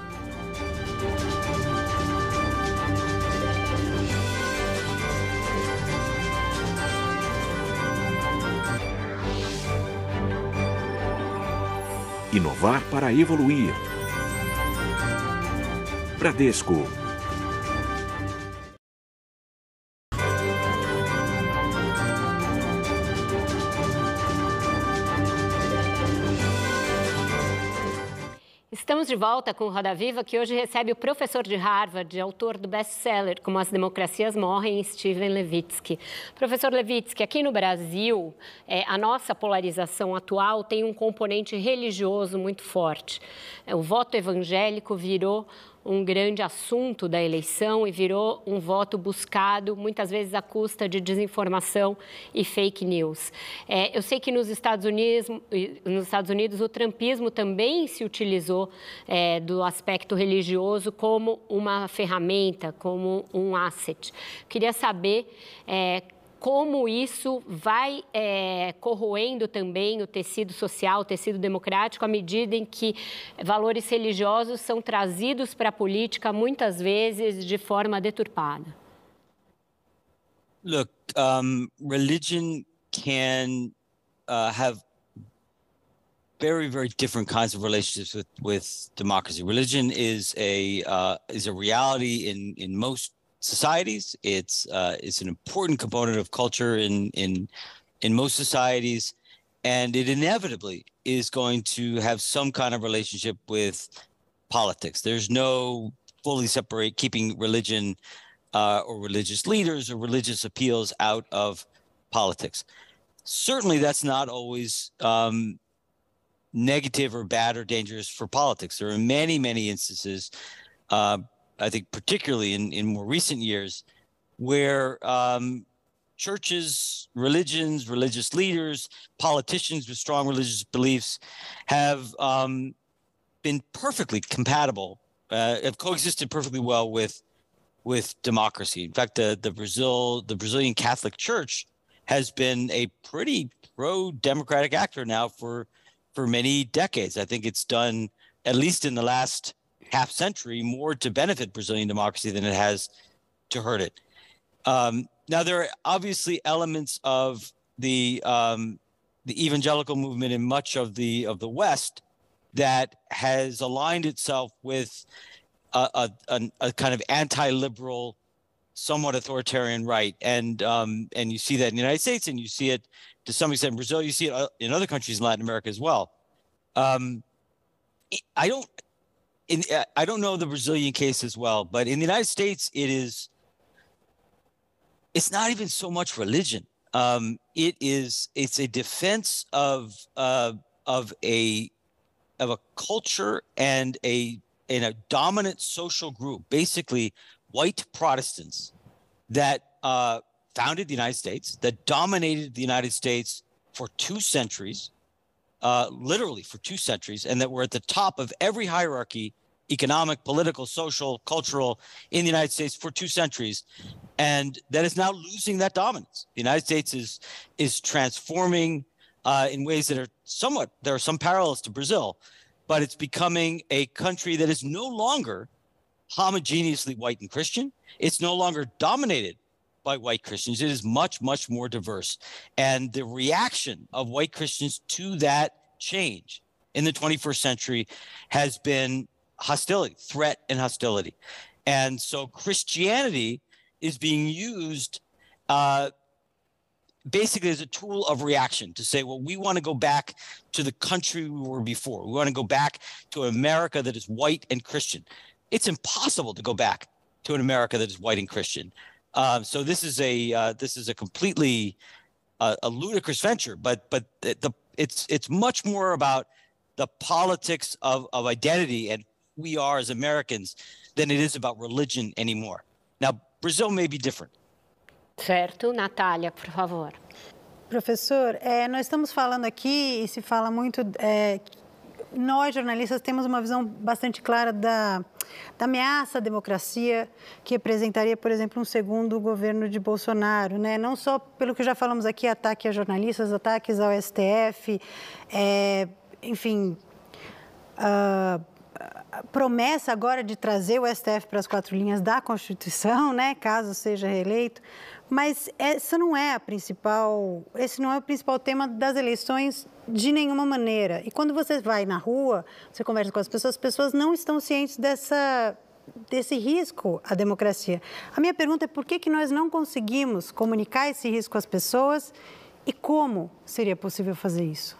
Inovar para evoluir. Bradesco. Estamos de volta com o Roda Viva, que hoje recebe o professor de Harvard, autor do best-seller Como as Democracias Morrem, Steven Levitsky. Professor Levitsky, aqui no Brasil, é, a nossa polarização atual tem um componente religioso muito forte. É, o voto evangélico virou um grande assunto da eleição e virou um voto buscado, muitas vezes à custa de desinformação e fake news. É, eu sei que nos Estados Unidos, nos Estados Unidos o trumpismo também se utilizou é, do aspecto religioso como uma ferramenta, como um asset. Queria saber é, como isso vai é, corroendo também o tecido social, o tecido democrático, à medida em que valores religiosos são trazidos para a política, muitas vezes de forma deturpada. Look, um, religion can uh, have very, very different kinds of relationships with, with democracy. Religion is a uh, is a reality in in most societies. It's uh, it's an important component of culture in in in most societies, and it inevitably is going to have some kind of relationship with politics. There's no fully separate keeping religion uh, or religious leaders or religious appeals out of politics. Certainly, that's not always um, negative or bad or dangerous for politics. There are many, many instances. Uh, I think particularly in, in more recent years, where um, churches, religions, religious leaders, politicians with strong religious beliefs have um, been perfectly compatible, uh, have coexisted perfectly well with with democracy. In fact, the the Brazil the Brazilian Catholic Church has been a pretty pro democratic actor now for for many decades. I think it's done at least in the last half century more to benefit Brazilian democracy than it has to hurt it. Um, now, there are obviously elements of the um, the evangelical movement in much of the of the West that has aligned itself with a, a, a kind of anti-liberal, somewhat authoritarian right, and um, and you see that in the United States, and you see it to some extent in Brazil. You see it uh, in other countries in Latin America as well. Um, I don't in, I don't know the Brazilian case as well, but in the United States, it is. It's not even so much religion. Um, it is. It's a defense of uh, of a of a culture and a in a dominant social group, basically white Protestants that uh, founded the United States, that dominated the United States for two centuries, uh, literally for two centuries, and that were at the top of every hierarchy economic, political, social, cultural in the United States for two centuries, and that is now losing that dominance. The United States is is transforming uh, in ways that are somewhat there are some parallels to Brazil, but it's becoming a country that is no longer homogeneously white and Christian. It's no longer dominated by white Christians. It is much, much more diverse. And the reaction of white Christians to that change in the 21st century has been hostility, threat, and hostility. And so Christianity is being used uh, basically as a tool of reaction to say, well, we want to go back to the country we were before. We want to go back to America that is white and Christian. It's impossible to go back to an America that is white and Christian. Um, so this is a uh, this is a completely uh, a ludicrous venture, but but the, the it's it's much more about the politics of, of identity and who we are as Americans than it is about religion anymore. Now Brazil may be different. Certo, Natália, por favor. Professor, é, nós estamos falando aqui e se fala muito. É, nós, jornalistas, temos uma visão bastante clara da, da ameaça à democracia que representaria, por exemplo, um segundo governo de Bolsonaro. Né? Não só pelo que já falamos aqui, ataque a jornalistas, ataques ao STF, é, enfim. Promessa agora de trazer o STF para as quatro linhas da Constituição, né, caso seja reeleito, mas essa não é a principal, esse não é o principal tema das eleições de nenhuma maneira. E quando você vai na rua, você conversa com as pessoas, as pessoas não estão cientes dessa desse risco à democracia. A minha pergunta é por que que nós não conseguimos comunicar esse risco às pessoas e como seria possível fazer isso?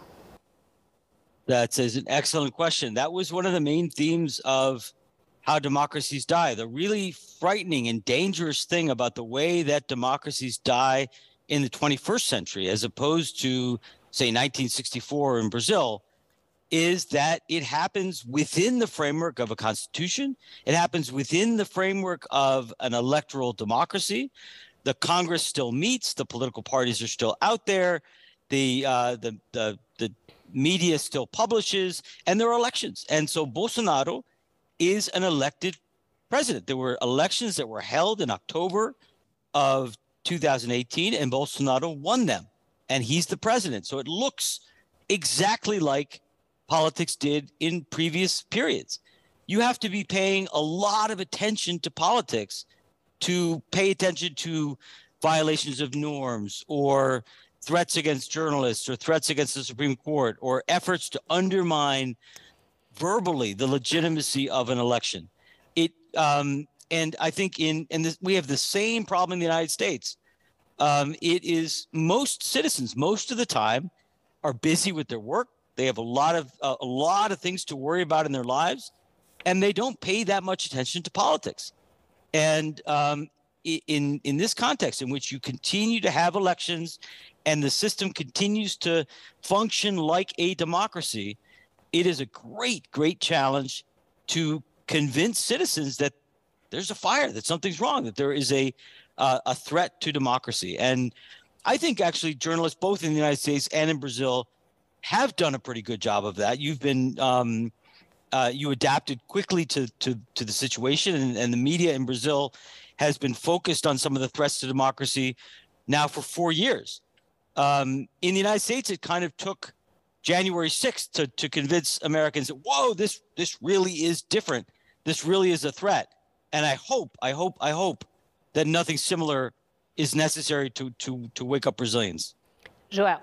That's an excellent question. That was one of the main themes of how democracies die. The really frightening and dangerous thing about the way that democracies die in the 21st century, as opposed to, say, 1964 in Brazil, is that it happens within the framework of a constitution. It happens within the framework of an electoral democracy. The Congress still meets. The political parties are still out there. The uh, the the the media still publishes, and there are elections. And so Bolsonaro is an elected president. There were elections that were held in October of 2018, and Bolsonaro won them, and he's the president. So it looks exactly like politics did in previous periods. You have to be paying a lot of attention to politics to pay attention to violations of norms or threats against journalists or threats against the Supreme Court or efforts to undermine verbally the legitimacy of an election. It um, and I think in and this, we have the same problem in the United States. Um, it is most citizens most of the time are busy with their work. They have a lot of uh, a lot of things to worry about in their lives, and they don't pay that much attention to politics. And um, in in this context, in which you continue to have elections and the system continues to function like a democracy, it is a great, great challenge to convince citizens that there's a fire, that something's wrong, that there is a uh, a threat to democracy. And I think actually journalists, both in the United States and in Brazil, have done a pretty good job of that. You've been um, uh, you adapted quickly to to to the situation, and, and the media in Brazil has been focused on some of the threats to democracy now for four years. Um, in the United States, it kind of took January 6th to, to convince Americans that, whoa, this, this really is different. This really is a threat. And I hope, I hope, I hope that nothing similar is necessary to, to, to wake up Brazilians. Joel.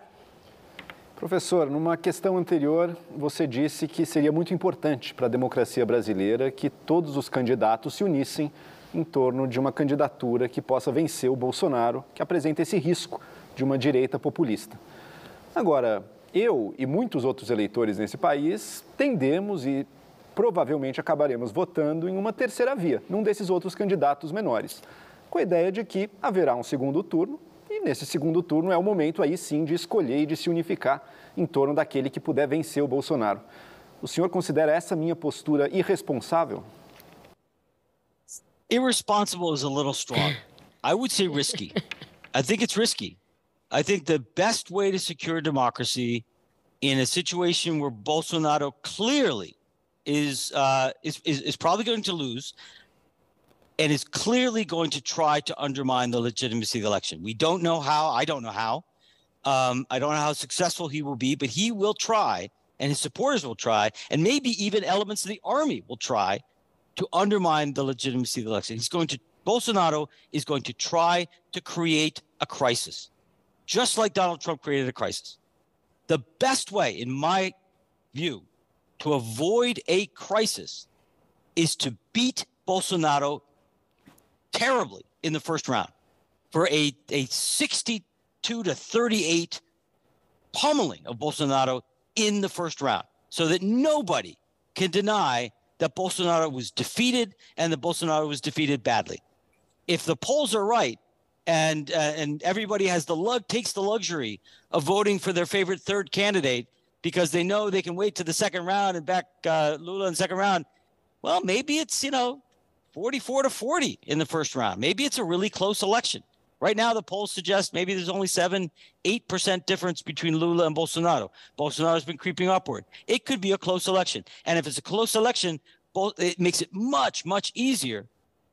Professor, numa questão anterior, você disse que seria muito importante para a democracia brasileira que todos os candidatos se unissem em torno de uma candidatura que possa vencer o Bolsonaro, que apresenta esse risco de uma direita populista. Agora, eu e muitos outros eleitores nesse país tendemos e provavelmente acabaremos votando em uma terceira via, num desses outros candidatos menores, com a ideia de que haverá um segundo turno e nesse segundo turno é o momento aí sim de escolher e de se unificar em torno daquele que puder vencer o Bolsonaro. O senhor considera essa minha postura irresponsável? Irresponsible is a little strong. I would say risky. I think it's risky. I think the best way to secure democracy in a situation where Bolsonaro clearly is, uh, is, is, is probably going to lose and is clearly going to try to undermine the legitimacy of the election. We don't know how. I don't know how. Um, I don't know how successful he will be, but he will try, and his supporters will try, and maybe even elements of the army will try to undermine the legitimacy of the election. He's going to Bolsonaro is going to try to create a crisis, just like Donald Trump created a crisis. The best way, in my view, to avoid a crisis is to beat Bolsonaro terribly in the first round for a, a 62 to 38 pummeling of Bolsonaro in the first round so that nobody can deny that Bolsonaro was defeated and that Bolsonaro was defeated badly. If the polls are right and uh, and everybody has the lug takes the luxury of voting for their favorite third candidate because they know they can wait to the second round and back uh, Lula in the second round, well, maybe it's you know 44 to 40 in the first round. Maybe it's a really close election. Right now, the polls suggest maybe there's only seven, eight percent difference between Lula and Bolsonaro. Bolsonaro's been creeping upward. It could be a close election, and if it's a close election, it makes it much, much easier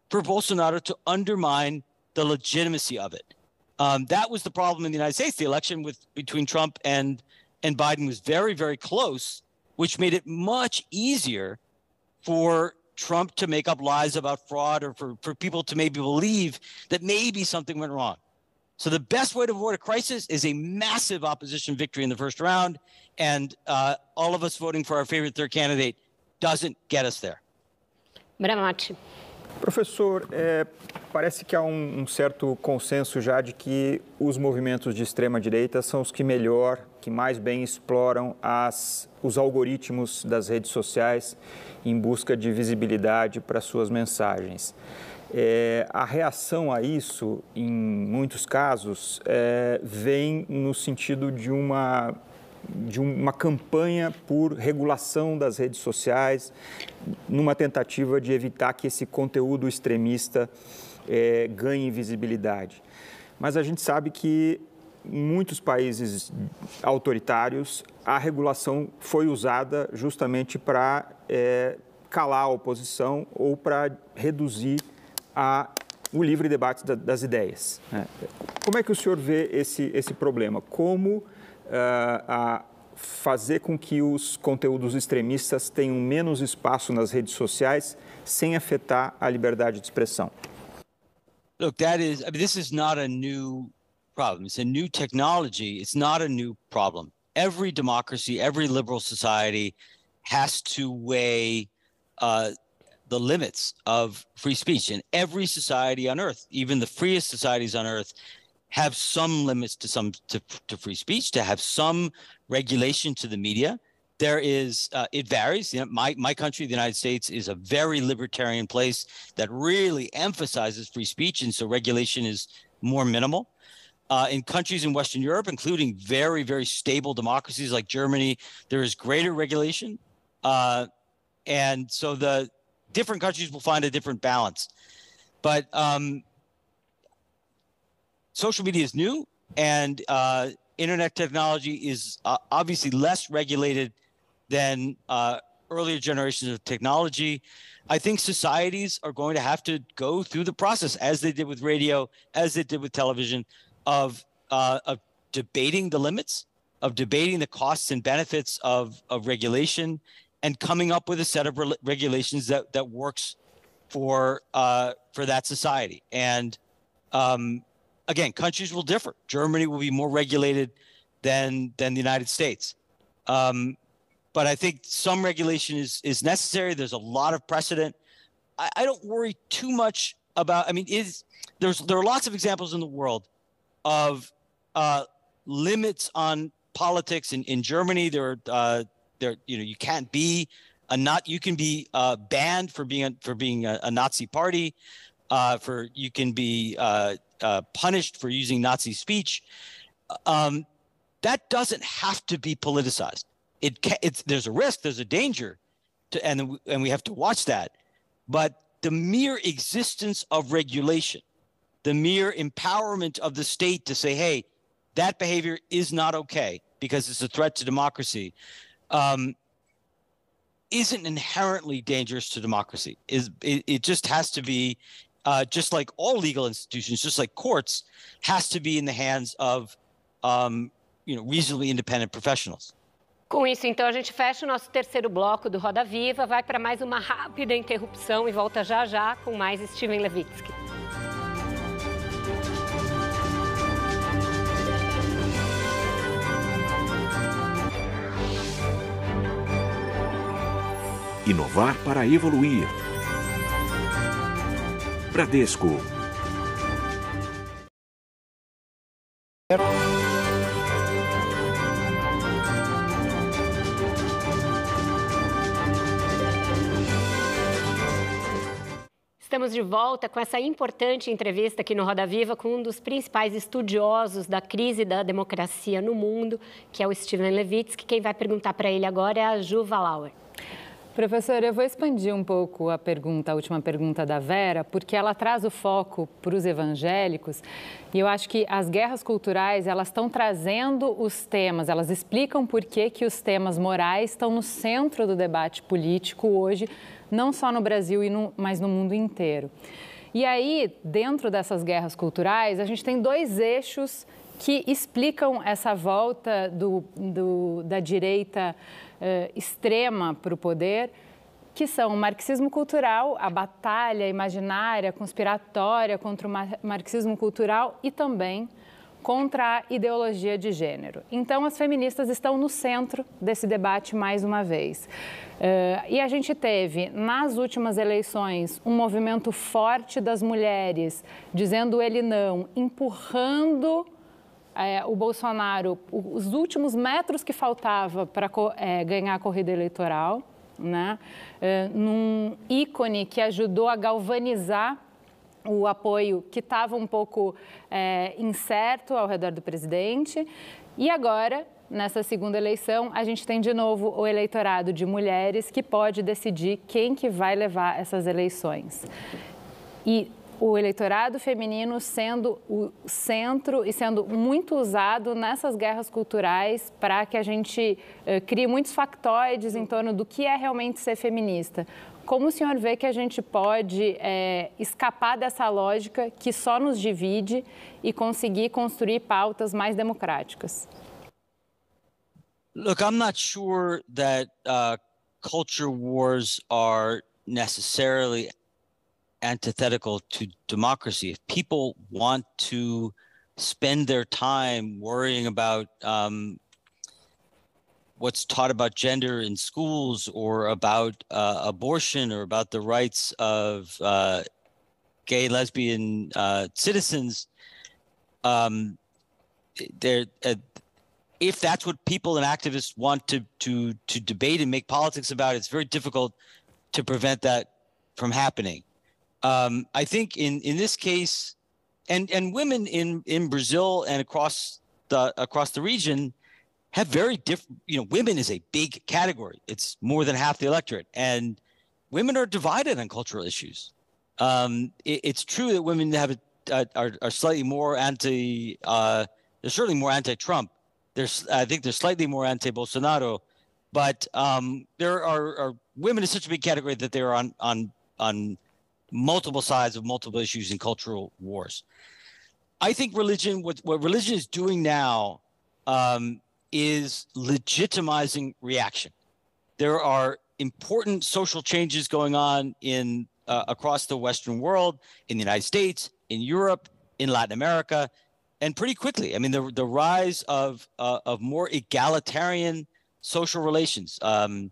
for Bolsonaro to undermine the legitimacy of it. Um, that was the problem in the United States. The election with between Trump and and Biden was very, very close, which made it much easier for Trump to make up lies about fraud or for, for people to maybe believe that maybe something went wrong. So the best way to avoid a crisis is a massive opposition victory in the first round, and uh, all of us voting for our favorite third candidate doesn't get us there. Bramati. Professor, é, parece que há um, um, certo consenso já de que os movimentos de extrema direita são os que melhor, que mais bem exploram as, os algoritmos das redes sociais em busca de visibilidade para suas mensagens. É, a reação a isso, em muitos casos, é, vem no sentido de uma de uma campanha por regulação das redes sociais, numa tentativa de evitar que esse conteúdo extremista é, ganhe visibilidade. Mas a gente sabe que em muitos países autoritários a regulação foi usada justamente para é, calar a oposição ou para reduzir a, o livre debate da, das ideias. Né? Como é que o senhor vê esse, esse problema? Como a, fazer com que os conteúdos extremistas tenham menos espaço nas redes sociais sem afetar a liberdade de expressão? Look, that is, I mean, this is not a new problem. It's a new technology. It's not a new problem. Every democracy, every liberal society has to weigh uh, the limits of free speech. And every society on earth, even the freest societies on earth, have some limits to some to, to free speech, to have some regulation to the media. There is uh, it varies. You know, my my country, the United States, is a very libertarian place that really emphasizes free speech, and so regulation is more minimal. Uh, in countries in Western Europe, including very, very stable democracies like Germany, there is greater regulation. Uh, and so the different countries will find a different balance. But um, social media is new, and uh, internet technology is uh, obviously less regulated than uh, earlier generations of technology. I think societies are going to have to go through the process, as they did with radio, as they did with television, of uh, of debating the limits, of debating the costs and benefits of of regulation, and coming up with a set of re- regulations that that works for uh, for that society. And um, again, countries will differ. Germany will be more regulated than than the United States. Um, but I think some regulation is is necessary. There's a lot of precedent. I, I don't worry too much about. I mean, is there's there are lots of examples in the world of uh, limits on politics. In in Germany, there are uh, there you know you can't be a not you can be uh, banned for being a, for being a, a Nazi party, uh, for you can be uh, punished for using Nazi speech. Um, that doesn't have to be politicized. It can, it's there's a risk, there's a danger, to, and and we have to watch that. But the mere existence of regulation, the mere empowerment of the state to say, "Hey, that behavior is not okay because it's a threat to democracy," um, isn't inherently dangerous to democracy. Is it, it just has to be, uh, just like all legal institutions, just like courts, has to be in the hands of, um, you know, reasonably independent professionals. Com isso, então, a gente fecha o nosso terceiro bloco do Roda Viva, vai para mais uma rápida interrupção e volta já já com mais Steven Levitsky. Inovar para evoluir. Bradesco. Estamos de volta com essa importante entrevista aqui no Roda Viva com um dos principais estudiosos da crise da democracia no mundo, que é o Steven Levitsky. Quem vai perguntar para ele agora é a Juva Lauer. Professor, eu vou expandir um pouco a pergunta, a última pergunta da Vera, porque ela traz o foco para os evangélicos e eu acho que as guerras culturais elas estão trazendo os temas, elas explicam por que, que os temas morais estão no centro do debate político hoje, não só no Brasil, mas no mundo inteiro. E aí, dentro dessas guerras culturais, a gente tem dois eixos que explicam essa volta do, do da direita uh, extrema para o poder, que são o marxismo cultural, a batalha imaginária, conspiratória contra o marxismo cultural e também contra a ideologia de gênero. Então, as feministas estão no centro desse debate mais uma vez. Uh, e a gente teve, nas últimas eleições, um movimento forte das mulheres dizendo ele não, empurrando é, o Bolsonaro, os últimos metros que faltava para é, ganhar a corrida eleitoral, né? É, num ícone que ajudou a galvanizar o apoio que estava um pouco é, incerto ao redor do presidente. E agora, nessa segunda eleição, a gente tem de novo o eleitorado de mulheres que pode decidir quem que vai levar essas eleições. E o eleitorado feminino sendo o centro e sendo muito usado nessas guerras culturais para que a gente uh, crie muitos factoides em torno do que é realmente ser feminista. Como o senhor vê que a gente pode é, escapar dessa lógica que só nos divide e conseguir construir pautas mais democráticas? Look, I'm not sure that uh, culture wars are necessarily antithetical to democracy. If people want to spend their time worrying about um, what's taught about gender in schools or about uh, abortion or about the rights of uh, gay and lesbian uh, citizens, um, uh, if that's what people and activists want to to to debate and make politics about, it's very difficult to prevent that from happening. Um, I think in in this case, and and women in in Brazil and across the across the region have very different. You know, women is a big category. It's more than half the electorate, and women are divided on cultural issues. Um, it, it's true that women have a, are are slightly more anti. Uh, they're certainly more anti-Trump. There's, I think, they're slightly more anti-Bolsonaro, but um, there are, are women is such a big category that they're on on on multiple sides of multiple issues in cultural wars. I think religion, what, what religion is doing now, um, is legitimizing reaction. There are important social changes going on in uh, across the Western world, in the United States, in Europe, in Latin America, and pretty quickly. I mean, the the rise of uh, of more egalitarian social relations, um,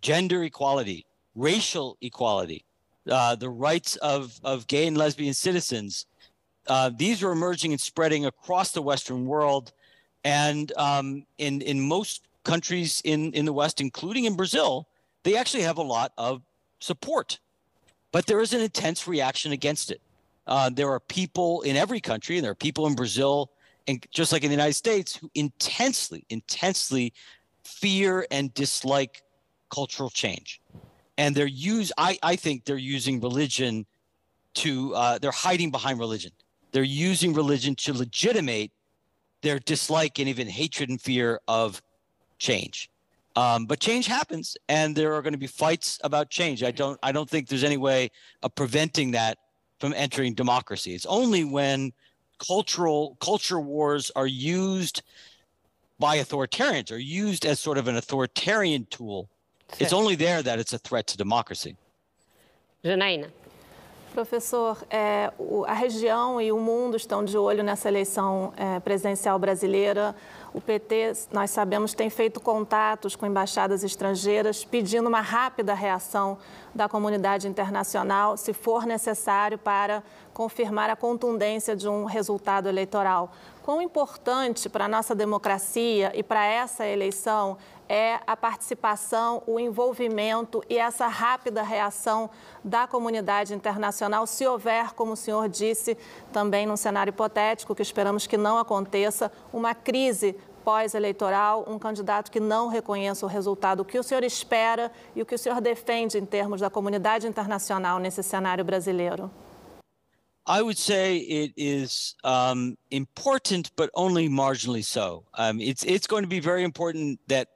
gender equality, racial equality, uh, the rights of, of gay and lesbian citizens. Uh, these are emerging and spreading across the Western world. And um, in, in most countries in, in the West, including in Brazil, they actually have a lot of support, but there is an intense reaction against it. Uh, there are people in every country, and there are people in Brazil, and just like in the United States, who intensely, intensely fear and dislike cultural change. And they're use I, I think they're using religion to uh, they're hiding behind religion. They're using religion to legitimate their dislike and even hatred and fear of change. Um, but change happens, and there are going to be fights about change. I don't I don't think there's any way of preventing that from entering democracy. It's only when cultural culture wars are used by authoritarians or used as sort of an authoritarian tool. It's only there that it's a threat to democracy. Janaína. Professor, é, o, a região e o mundo estão de olho nessa eleição é, presidencial brasileira. O PT, nós sabemos, tem feito contatos com embaixadas estrangeiras pedindo uma rápida reação da comunidade internacional, se for necessário, para confirmar a contundência de um resultado eleitoral. Quão importante para a nossa democracia e para essa eleição é a participação, o envolvimento e essa rápida reação da comunidade internacional, se houver, como o senhor disse, também num cenário hipotético, que esperamos que não aconteça, uma crise pós-eleitoral, um candidato que não reconheça o resultado. O que o senhor espera e o que o senhor defende em termos da comunidade internacional nesse cenário brasileiro? I would say it is um, important, but only marginally so. Um, it's it's going to be very important that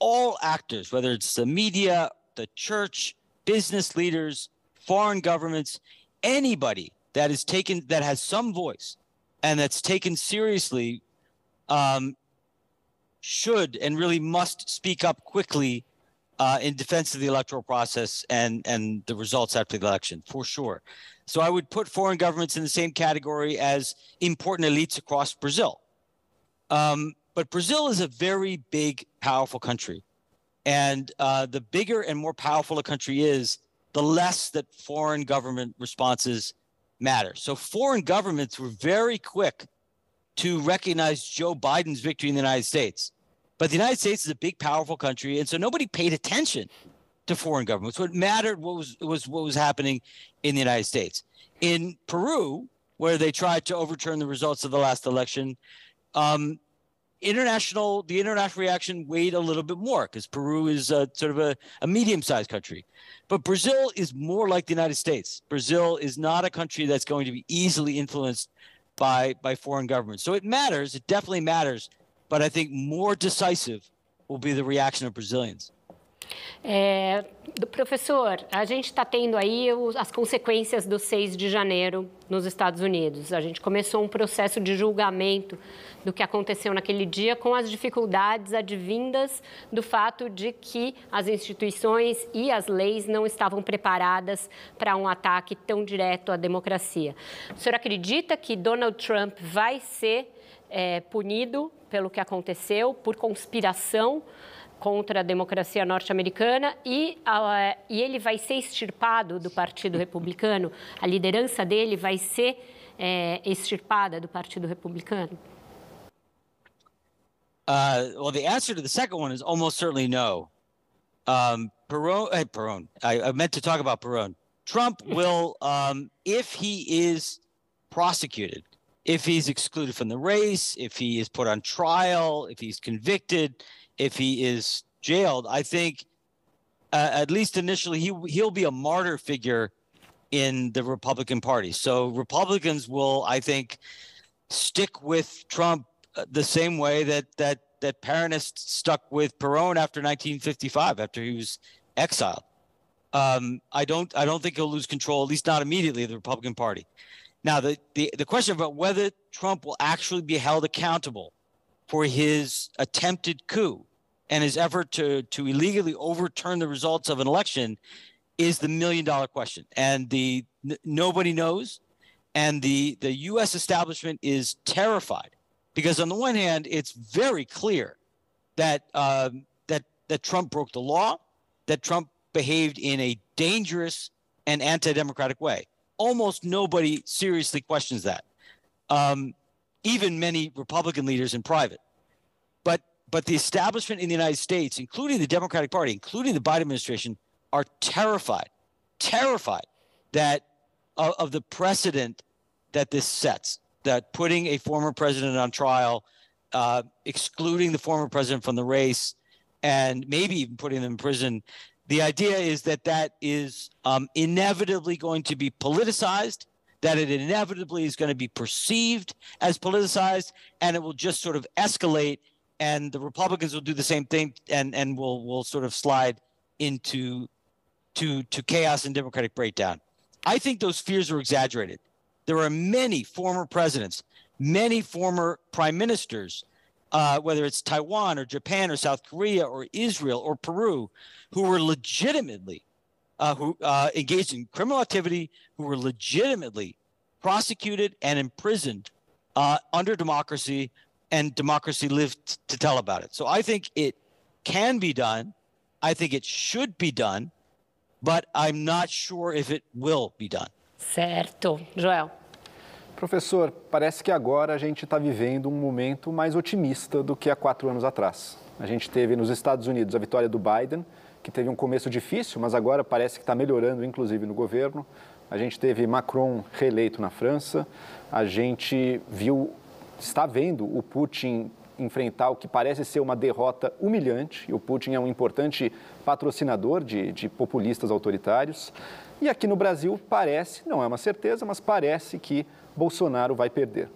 all actors, whether it's the media, the church, business leaders, foreign governments, anybody that is taken that has some voice and that's taken seriously um, should and really must speak up quickly uh, in defense of the electoral process and and the results after the election for sure. So I would put foreign governments in the same category as important elites across Brazil. Um, but Brazil is a very big, powerful country. And uh, the bigger and more powerful a country is, the less that foreign government responses matter. So foreign governments were very quick to recognize Joe Biden's victory in the United States. But the United States is a big, powerful country, and so nobody paid attention to foreign governments. What mattered what was was what was happening in the United States. In Peru, where they tried to overturn the results of the last election, um, international the international reaction weighed a little bit more because Peru is a, sort of a, a medium-sized country. But Brazil is more like the United States. Brazil is not a country that's going to be easily influenced by by foreign governments. So it matters, it definitely matters, but I think more decisive will be the reaction of Brazilians. É, professor, a gente está tendo aí as consequências do 6 de janeiro nos Estados Unidos. A gente começou um processo de julgamento do que aconteceu naquele dia, com as dificuldades advindas do fato de que as instituições e as leis não estavam preparadas para um ataque tão direto à democracia. O senhor acredita que Donald Trump vai ser é, punido pelo que aconteceu, por conspiração? Contra a democracia norte-americana e, e ele vai ser extirpado do Partido Republicano? A liderança dele vai ser é, extirpada do Partido Republicano? Uh, well, the answer to the second one is almost certainly no. Um, Perone, Perone, I, I, meant to talk about Perone. Trump will, um, if he is prosecuted, if he's excluded from the race, if he is put on trial, if he's convicted, if he is jailed, I think uh, at least initially he he'll be a martyr figure in the Republican Party. So Republicans will, I think, stick with Trump uh, the same way that that that Peronists stuck with Perón after 1955, after he was exiled. Um, I don't I don't think he'll lose control, at least not immediately, of the Republican Party. Now, the, the, the question about whether Trump will actually be held accountable for his attempted coup and his effort to to illegally overturn the results of an election is the million dollar question. And the n- nobody knows. And the the US establishment is terrified because on the one hand it's very clear that um, that that Trump broke the law that Trump behaved in a dangerous and anti-democratic way. Almost nobody seriously questions that. Um, even many republican leaders in private. But but the establishment in the United States, including the Democratic Party, including the Biden administration, are terrified, terrified that of, of the precedent that this sets, that putting a former president on trial, uh, excluding the former president from the race, and maybe even putting them in prison. The idea is that that is um, inevitably going to be politicized, that it inevitably is going to be perceived as politicized, and it will just sort of escalate. And the Republicans will do the same thing, and and will will sort of slide into to to chaos and democratic breakdown. I think those fears are exaggerated. There are many former presidents, many former prime ministers, uh, whether it's Taiwan or Japan or South Korea or Israel or Peru, who were legitimately uh, who uh, engaged in criminal activity, who were legitimately prosecuted and imprisoned uh, under democracy, and democracy lived to tell about it. So I think it can be done. I think it should be done, but I'm not sure if it will be done. Certo. Joel. Professor, parece que agora a gente está vivendo um momento mais otimista do que há quatro anos atrás. A gente teve nos Estados Unidos a vitória do Biden, que teve um começo difícil, mas agora parece que está melhorando, inclusive no governo. A gente teve Macron reeleito na França. A gente viu, está vendo o Putin enfrentar o que parece ser uma derrota humilhante. E o Putin é um importante patrocinador de, de populistas autoritários. E aqui no Brasil parece, não é uma certeza, mas parece que Bolsonaro vai perder.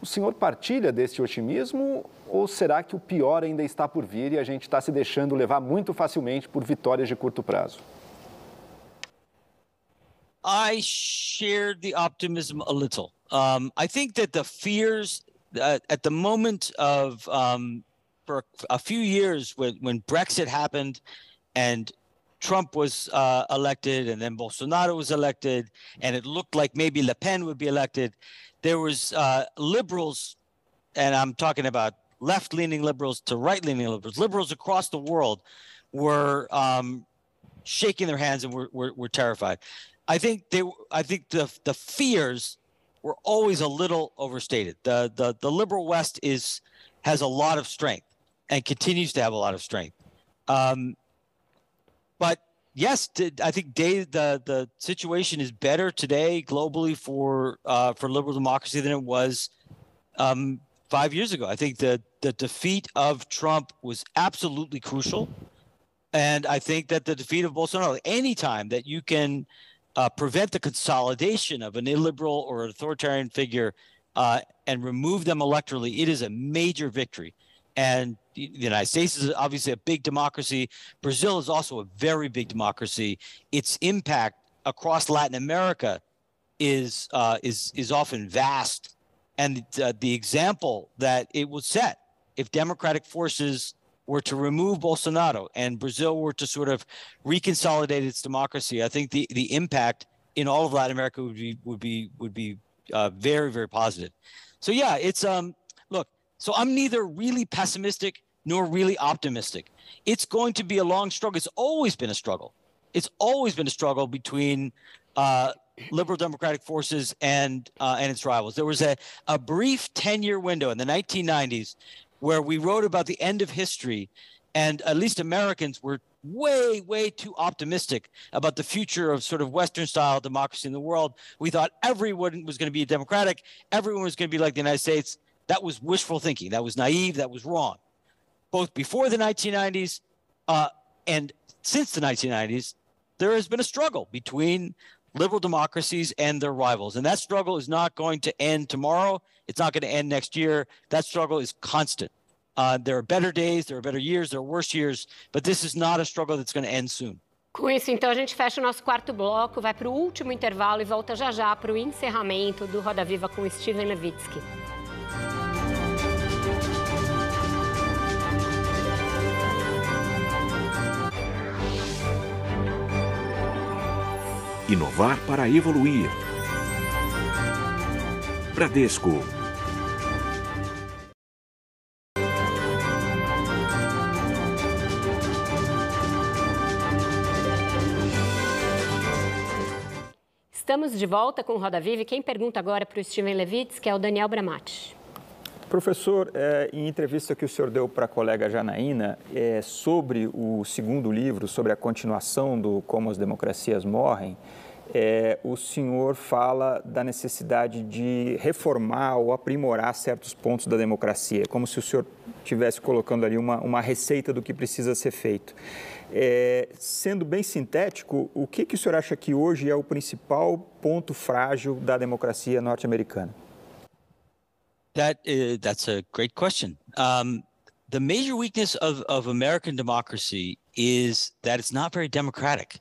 O senhor partilha deste otimismo ou será que o pior ainda está por vir e a gente está se deixando levar muito facilmente por vitórias de curto prazo? I share the optimism a little. Um, I think that the fears uh, at the moment of um, for a few years when, when Brexit happened and Trump was uh, elected and then Bolsonaro was elected, and it looked like maybe Le Pen would be elected. There was uh, liberals, and I'm talking about left-leaning liberals to right-leaning liberals, liberals across the world were um, shaking their hands and were, were, were terrified. I think they, I think the the fears were always a little overstated. The the the liberal West is has a lot of strength and continues to have a lot of strength. Um, but yes, I think Dave, the the situation is better today globally for uh, for liberal democracy than it was um, five years ago. I think the the defeat of Trump was absolutely crucial, and I think that the defeat of Bolsonaro, anytime that you can uh, prevent the consolidation of an illiberal or authoritarian figure uh, and remove them electorally, it is a major victory. And the United States is obviously a big democracy. Brazil is also a very big democracy. Its impact across Latin America is uh, is is often vast, and uh, the example that it would set if democratic forces were to remove Bolsonaro and Brazil were to sort of reconsolidate its democracy, I think the the impact in all of Latin America would be would be would be uh, very very positive. So yeah, it's um look. so I'm neither really pessimistic nor really optimistic. It's going to be a long struggle. It's always been a struggle. It's always been a struggle between uh, liberal democratic forces and uh, and its rivals. There was a, a brief 10 year window in the 1990s where we wrote about the end of history, and at least Americans were way, way too optimistic about the future of sort of Western style democracy in the world. We thought everyone was going to be democratic, everyone was going to be like the United States. That was wishful thinking. That was naive. That was wrong. Both before the 1990s uh, and since the 1990s, there has been a struggle between liberal democracies and their rivals. And that struggle is not going to end tomorrow. It's not going to end next year. That struggle is constant. Uh, there are better days, there are better years, there are worse years, but this is not a struggle that's going to end soon. Com isso, então, a gente fecha o nosso quarto bloco, vai para o último intervalo e volta já já para o encerramento do Roda Viva com Steven Levitsky. Inovar para evoluir. Bradesco. Estamos de volta com o Roda Viva e quem pergunta agora para o Steven Levitz, que é o Daniel Bramati. Professor, é, em entrevista que o senhor deu para a colega Janaína, é, sobre o segundo livro, sobre a continuação do Como as Democracias Morrem, é, o senhor fala da necessidade de reformar ou aprimorar certos pontos da democracia, como se o senhor estivesse colocando ali uma, uma receita do que precisa ser feito. É, sendo bem sintético, o que, que o senhor acha que hoje é o principal ponto frágil da democracia norte-americana? That uh, that's a great question. Um, the major weakness of, of American democracy is that it's not very democratic.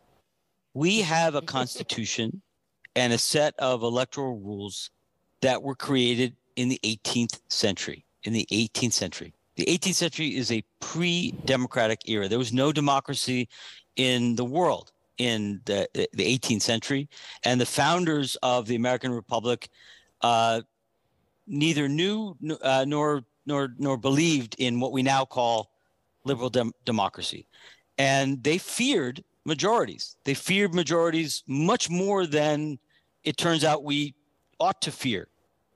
We have a constitution and a set of electoral rules that were created in the 18th century. In the 18th century, the 18th century is a pre-democratic era. There was no democracy in the world in the, the 18th century, and the founders of the American Republic uh, neither knew uh, nor nor nor believed in what we now call liberal dem- democracy, and they feared majorities. They feared majorities much more than it turns out we ought to fear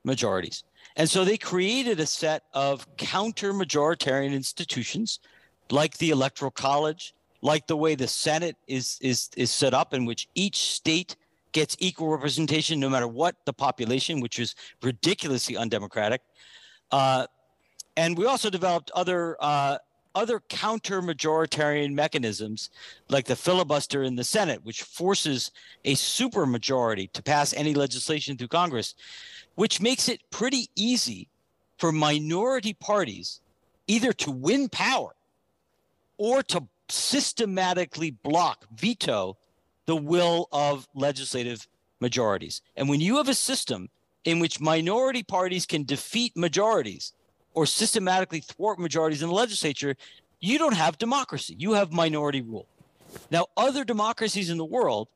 majorities. And so they created a set of counter majoritarian institutions like the electoral college, like the way the Senate is is is set up in which each state gets equal representation no matter what the population, which is ridiculously undemocratic. Uh, and we also developed other uh, other counter majoritarian mechanisms like the filibuster in the Senate, which forces a supermajority to pass any legislation through Congress, which makes it pretty easy for minority parties either to win power or to systematically block, veto the will of legislative majorities. And when you have a system in which minority parties can defeat majorities or systematically thwart majorities in the legislature, you don't have democracy. You have minority rule. Now, other democracies in the world,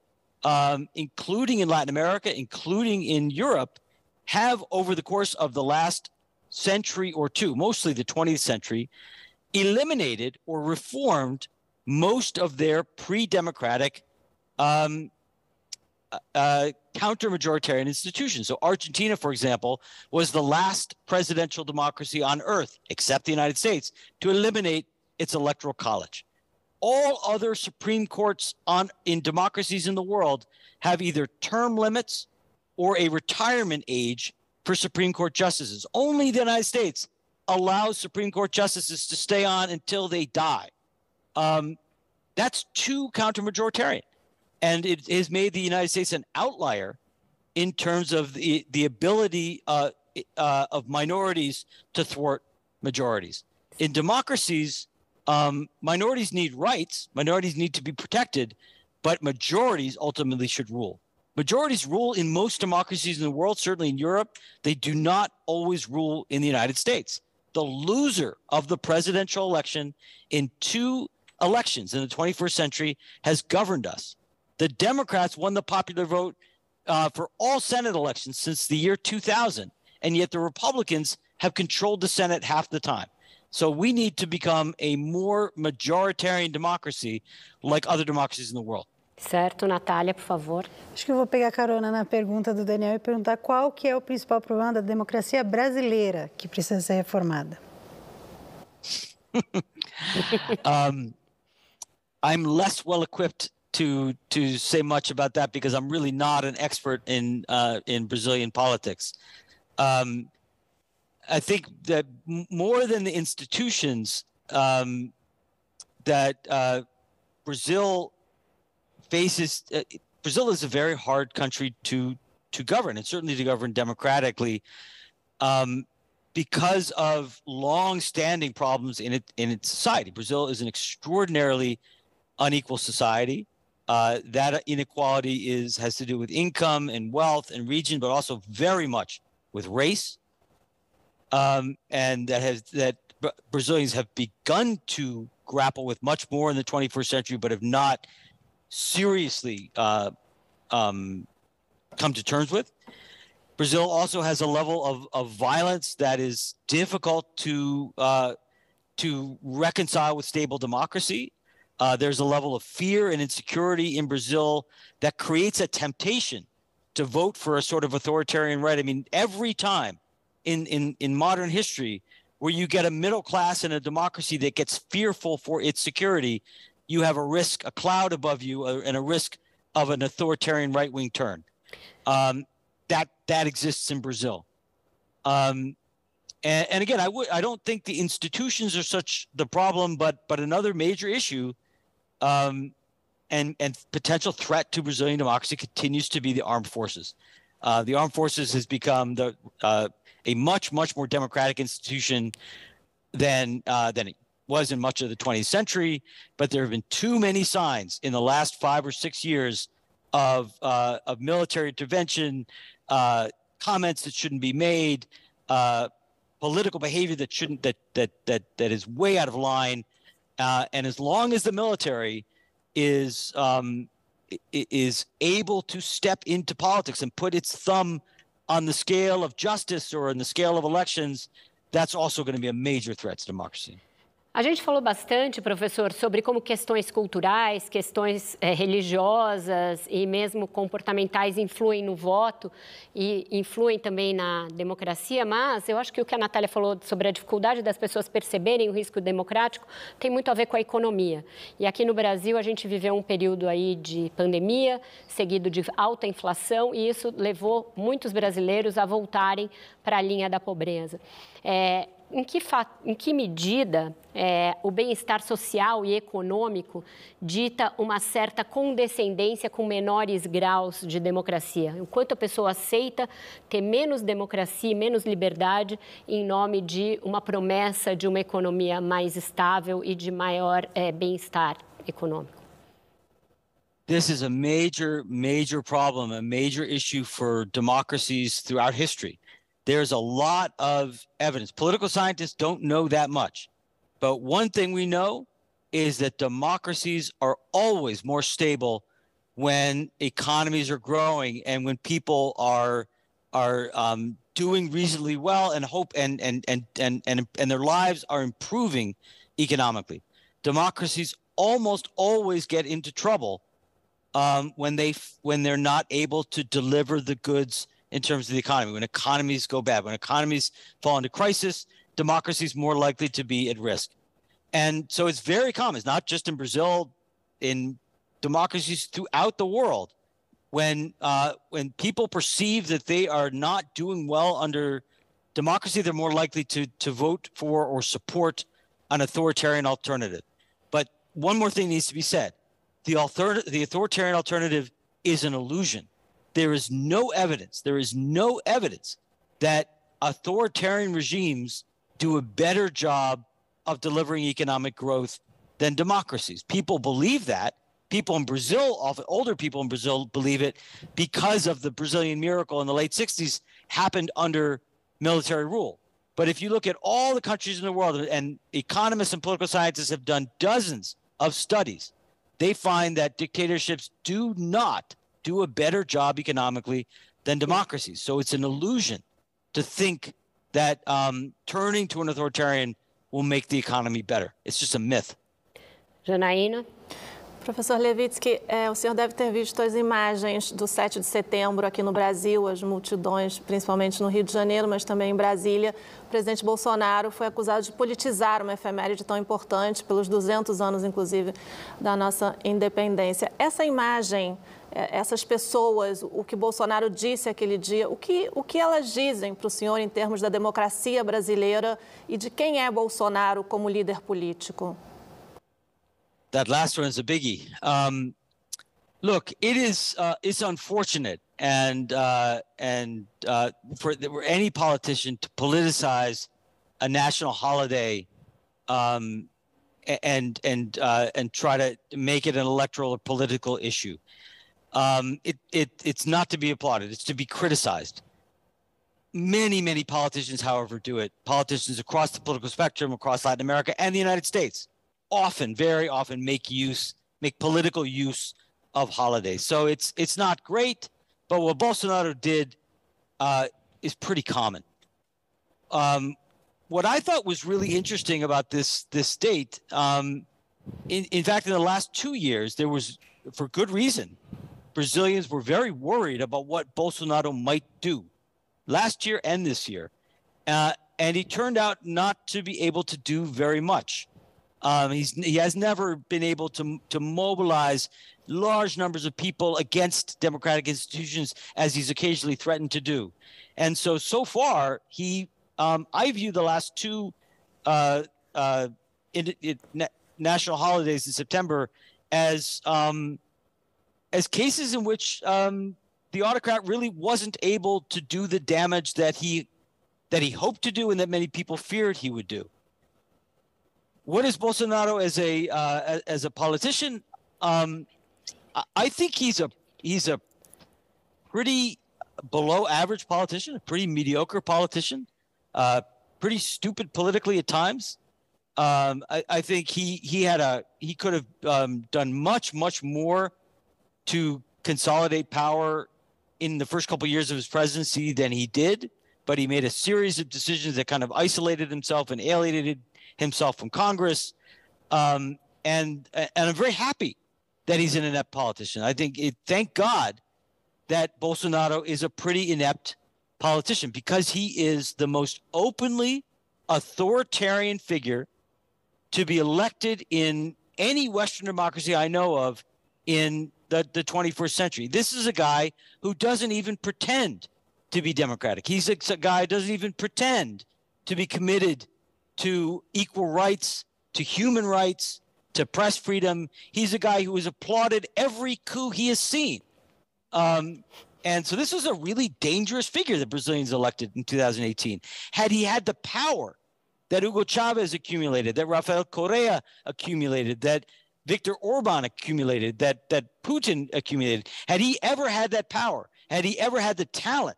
um, including in Latin America, including in Europe, have over the course of the last century or two, mostly the 20th century, eliminated or reformed most of their pre democratic um, uh, counter majoritarian institutions. So, Argentina, for example, was the last presidential democracy on earth, except the United States, to eliminate its electoral college. All other Supreme Courts on in democracies in the world have either term limits or a retirement age for Supreme Court justices. Only the United States allows Supreme Court justices to stay on until they die. Um, that's too counter majoritarian and it has made the United States an outlier in terms of the, the ability uh, uh, of minorities to thwart majorities. In democracies, um, minorities need rights, minorities need to be protected, but majorities ultimately should rule. Majorities rule in most democracies in the world, certainly in Europe. They do not always rule in the United States. The loser of the presidential election in two elections in the 21st century has governed us the Democrats won the popular vote uh, for all Senate elections since the year 2000, and yet the Republicans have controlled the Senate half the time. So we need to become a more majoritarian democracy like other democracies in the world. Certo, Natália, por favor. Acho que eu vou pegar carona na pergunta do Daniel e perguntar qual que é o principal problema da democracia brasileira que precisa ser reformada. um, I'm less well equipped to to say much about that because I'm really not an expert in uh, in Brazilian politics. Um, I think that more than the institutions um, that uh, Brazil faces, uh, Brazil is a very hard country to to govern, and certainly to govern democratically, um, because of long-standing problems in it in its society. Brazil is an extraordinarily unequal society. Uh, that inequality is has to do with income and wealth and region, but also very much with race. Um, and that has that Brazilians have begun to grapple with much more in the 21st century, but have not seriously uh, um, come to terms with. Brazil also has a level of, of violence that is difficult to uh, to reconcile with stable democracy. Uh, there's a level of fear and insecurity in Brazil that creates a temptation to vote for a sort of authoritarian right. I mean, every time in, in, in modern history where you get a middle class and a democracy that gets fearful for its security, you have a risk, a cloud above you, uh, and a risk of an authoritarian right wing turn. Um, that that exists in Brazil. Um, and, and, again, I would I don't think the institutions are such the problem, but but another major issue, um, and and potential threat to Brazilian democracy continues to be the armed forces. Uh, the armed forces has become the uh, a much much more democratic institution than uh, than it was in much of the 20th century. But there have been too many signs in the last five or six years of uh, of military intervention, uh, comments that shouldn't be made uh, political behavior that shouldn't that that that that is way out of line. Uh, and as long as the military is um, is able to step into politics and put its thumb on the scale of justice or on the scale of elections, that's also going to be a major threat to democracy. A gente falou bastante, professor, sobre como questões culturais, questões é, religiosas e mesmo comportamentais influem no voto e influem também na democracia, mas eu acho que o que a Natália falou sobre a dificuldade das pessoas perceberem o risco democrático tem muito a ver com a economia. E aqui no Brasil a gente viveu um período aí de pandemia, seguido de alta inflação, e isso levou muitos brasileiros a voltarem para a linha da pobreza. É, em que, em que medida é, o bem-estar social e econômico dita uma certa condescendência com menores graus de democracia? Enquanto a pessoa aceita ter menos democracia, menos liberdade, em nome de uma promessa de uma economia mais estável e de maior é, bem-estar econômico? This is a major, major problem, a major issue for democracies throughout history. There's a lot of evidence. Political scientists don't know that much. But one thing we know is that democracies are always more stable when economies are growing and when people are are um, doing reasonably well and hope and and and and and, and their lives are improving economically. Democracies almost always get into trouble um, when they when they're not able to deliver the goods in terms of the economy. When economies go bad, when economies fall into crisis, democracy is more likely to be at risk. And so it's very common. It's not just in Brazil, in democracies throughout the world. When uh, when people perceive that they are not doing well under democracy, they're more likely to to vote for or support an authoritarian alternative. But one more thing needs to be said: the alter- the authoritarian alternative is an illusion there is no evidence, there is no evidence that authoritarian regimes do a better job of delivering economic growth than democracies. People believe that. People in Brazil, often older people in Brazil, believe it because of the Brazilian miracle in the late 60s happened under military rule. But if you look at all the countries in the world, and economists and political scientists have done dozens of studies, they find that dictatorships do not do a better job economically than democracies. So it's an illusion to think that um, turning to an authoritarian will make the economy better. It's just a myth. Janaína? Professor Levitsky, é, o senhor deve ter visto as imagens do 7 de setembro aqui no Brasil, as multidões, principalmente no Rio de Janeiro, mas também em Brasília. O presidente Bolsonaro foi acusado de politizar uma efeméride tão importante, pelos 200 anos, inclusive, da nossa independência. Essa imagem essas pessoas, o que Bolsonaro disse aquele dia, o que, o que elas dizem para o senhor em termos da democracia brasileira e de quem é Bolsonaro como líder político? That last one is a biggie. Um, look, it is uh, it's unfortunate and uh, and uh, for any politician to politicize a national holiday um, and and uh, and try to make it an electoral or political issue um, it, it, it's not to be applauded, it's to be criticized. Many, many politicians, however, do it. Politicians across the political spectrum, across Latin America and the United States, often, very often, make use, make political use of holidays. So it's it's not great, but what Bolsonaro did uh, is pretty common. Um, what I thought was really interesting about this this state, um, in, in fact, in the last two years, there was, for good reason, Brazilians were very worried about what Bolsonaro might do last year and this year. uh, and he turned out not to be able to do very much. Um, he's he has never been able to to mobilize large numbers of people against democratic institutions as he's occasionally threatened to do, and so so far he um, I view the last two uh, uh, in, in, national holidays in September as um, as cases in which um, the autocrat really wasn't able to do the damage that he that he hoped to do and that many people feared he would do what is Bolsonaro as a uh, as a politician? Um, I think he's a he's a pretty below average politician, a pretty mediocre politician, uh, pretty stupid politically at times. Um, I, I, think he he had a he could have um, done much much more to consolidate power in the first couple of years of his presidency than he did. But he made a series of decisions that kind of isolated himself and alienated himself from Congress. Um, and and I'm very happy that he's an inept politician. I think it, thank God that Bolsonaro is a pretty inept politician because he is the most openly authoritarian figure to be elected in any Western democracy I know of in the, the 21st century. This is a guy who doesn't even pretend to be democratic. He's a, a guy who doesn't even pretend to be committed to equal rights, to human rights, to press freedom. He's a guy who has applauded every coup he has seen. Um, and so this was a really dangerous figure that Brazilians elected in 2018. Had he had the power that Hugo Chavez accumulated, that Rafael Correa accumulated, that Viktor Orban accumulated, that that Putin accumulated, had he ever had that power, had he ever had the talent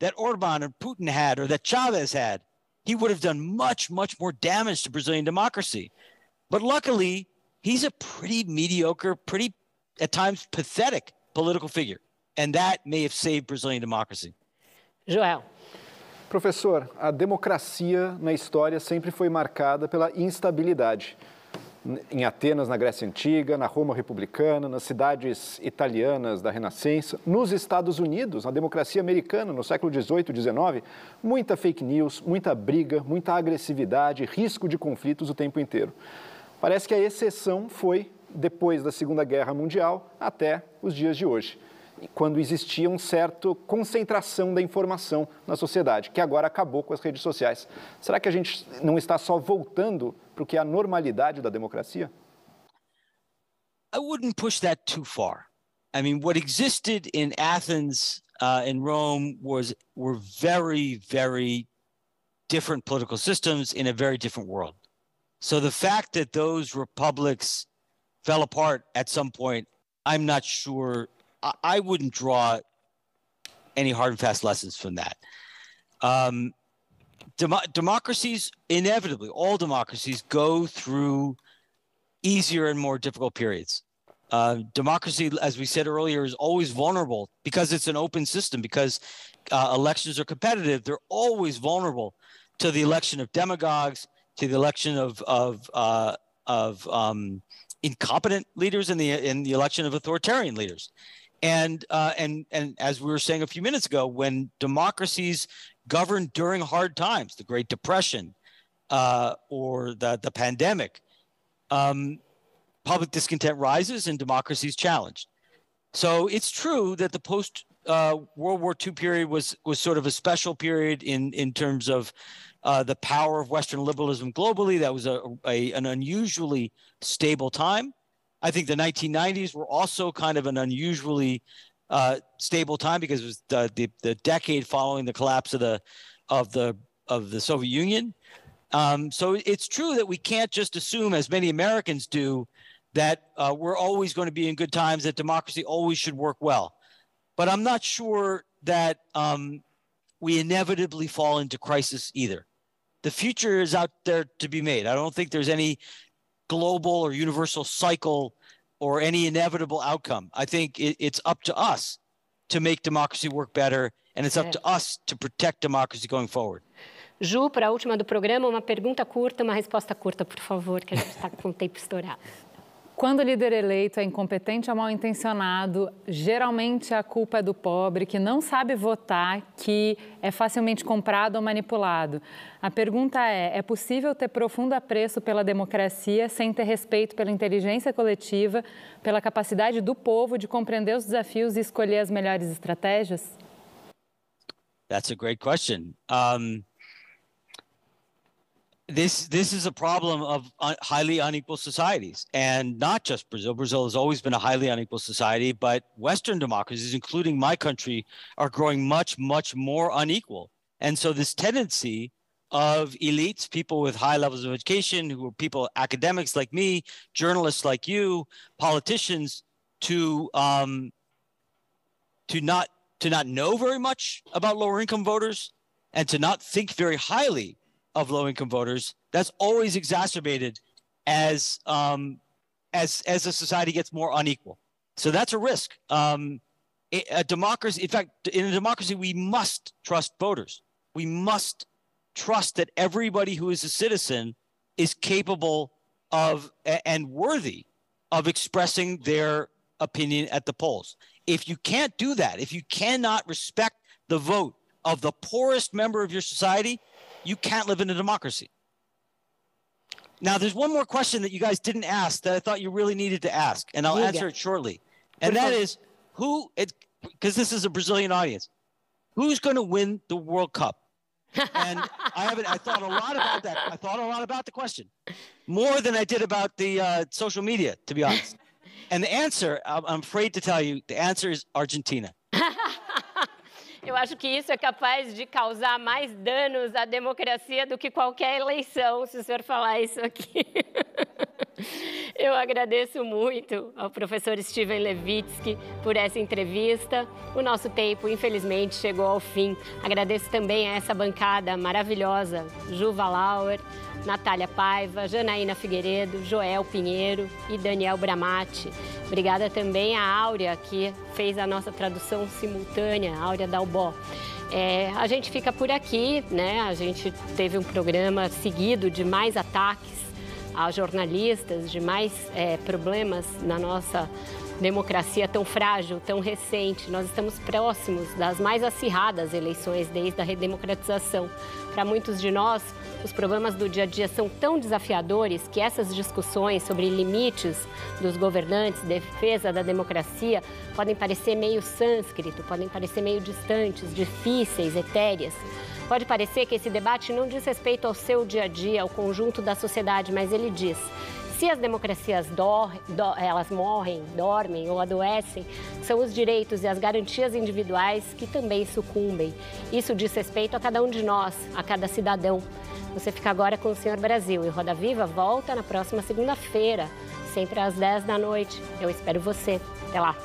that Orban and Putin had or that Chavez had, he would have done much, much more damage to Brazilian democracy. But luckily, he's a pretty mediocre, pretty at times pathetic political figure. And that may have saved Brazilian democracy. Joel. Professor, a democracia na história sempre foi marcada pela instabilidade em Atenas, na Grécia Antiga, na Roma Republicana, nas cidades italianas da Renascença, nos Estados Unidos, na democracia americana, no século XVIII e XIX, muita fake news, muita briga, muita agressividade, risco de conflitos o tempo inteiro. Parece que a exceção foi depois da Segunda Guerra Mundial até os dias de hoje quando existia um certo concentração da informação na sociedade, que agora acabou com as redes sociais. Será que a gente não está só voltando para o que é a normalidade da democracia? I wouldn't push that too far. I mean, what existed in Athens uh, and Rome was were very, very different political systems in a very different world. So the fact that those republics fell apart at some point, I'm not sure I wouldn't draw any hard and fast lessons from that. Um, dem- democracies, inevitably, all democracies go through easier and more difficult periods. Uh, democracy, as we said earlier, is always vulnerable because it's an open system, because uh, elections are competitive. They're always vulnerable to the election of demagogues, to the election of, of, uh, of um, incompetent leaders, and the, in the election of authoritarian leaders. And uh, and and as we were saying a few minutes ago, when democracies govern during hard times, the Great Depression uh, or the the pandemic, um, public discontent rises and democracy is challenged. So it's true that the post uh, World War II period was was sort of a special period in in terms of uh, the power of Western liberalism globally. That was a, a, an unusually stable time. I think the 1990s were also kind of an unusually uh, stable time because it was the, the, the, decade following the collapse of the of the of the Soviet Union. Um, so it's true that we can't just assume, as many Americans do, that uh, we're always going to be in good times, that democracy always should work well. But I'm not sure that um, we inevitably fall into crisis either. The future is out there to be made. I don't think there's any global or universal cycle or any inevitable outcome. I think it, it's up to us to make democracy work better, and it's up to us to protect democracy going forward. Ju, para a última do programa, uma pergunta curta, uma resposta curta, por favor, que a gente está com o tempo estourado. Quando o líder eleito é incompetente ou mal intencionado, geralmente a culpa é do pobre que não sabe votar, que é facilmente comprado ou manipulado. A pergunta é: é possível ter profundo apreço pela democracia sem ter respeito pela inteligência coletiva, pela capacidade do povo de compreender os desafios e escolher as melhores estratégias? That's a great question. Um... this this is a problem of un- highly unequal societies. And not just brazil. Brazil has always been a highly unequal society but western democracies including my country are growing much much more unequal. And so this tendency of elites people with high levels of education who are people academics like me journalists like you politicians to um, to not to not know very much about lower income voters and to not think very highly of low income voters. That's always exacerbated as um, as as a society gets more unequal. So that's a risk. Um, a democracy, in fact, in a democracy, we must trust voters. We must trust that everybody who is a citizen is capable of and worthy of expressing their opinion at the polls. If you can't do that, if you cannot respect the vote of the poorest member of your society, you can't live in a democracy. Now, there's one more question that you guys didn't ask that I thought you really needed to ask, and I'll answer it shortly. And that is who, because this is a Brazilian audience, who's going to win the World Cup? and I haven't. I thought a lot about that. I thought a lot about the question, more than I did about the uh, social media, to be honest. and the answer, I'm afraid to tell you, the answer is Argentina. Eu acho que isso é capaz de causar mais danos à democracia do que qualquer eleição, se o senhor falar isso aqui. Eu agradeço muito ao professor Steven Levitsky por essa entrevista. O nosso tempo, infelizmente, chegou ao fim. Agradeço também a essa bancada maravilhosa, Juva Lauer, Natália Paiva, Janaína Figueiredo, Joel Pinheiro e Daniel Bramati. Obrigada também à Áurea, que fez a nossa tradução simultânea, Áurea Dalbó. É, a gente fica por aqui, né? A gente teve um programa seguido de mais ataques a jornalistas, de mais é, problemas na nossa democracia tão frágil, tão recente. Nós estamos próximos das mais acirradas eleições desde a redemocratização. Para muitos de nós, os problemas do dia a dia são tão desafiadores que essas discussões sobre limites dos governantes, defesa da democracia, podem parecer meio sânscrito, podem parecer meio distantes, difíceis, etéreas. Pode parecer que esse debate não diz respeito ao seu dia a dia, ao conjunto da sociedade, mas ele diz se as democracias dor, do, elas morrem, dormem ou adoecem, são os direitos e as garantias individuais que também sucumbem. Isso diz respeito a cada um de nós, a cada cidadão. Você fica agora com o Senhor Brasil e Roda Viva volta na próxima segunda-feira, sempre às 10 da noite. Eu espero você. Até lá.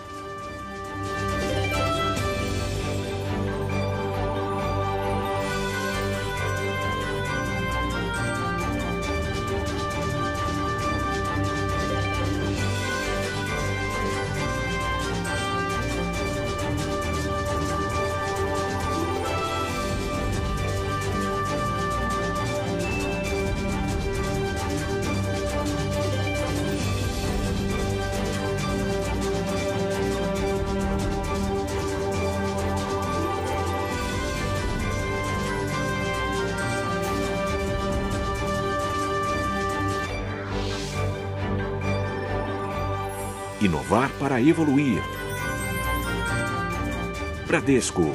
Para evoluir. Bradesco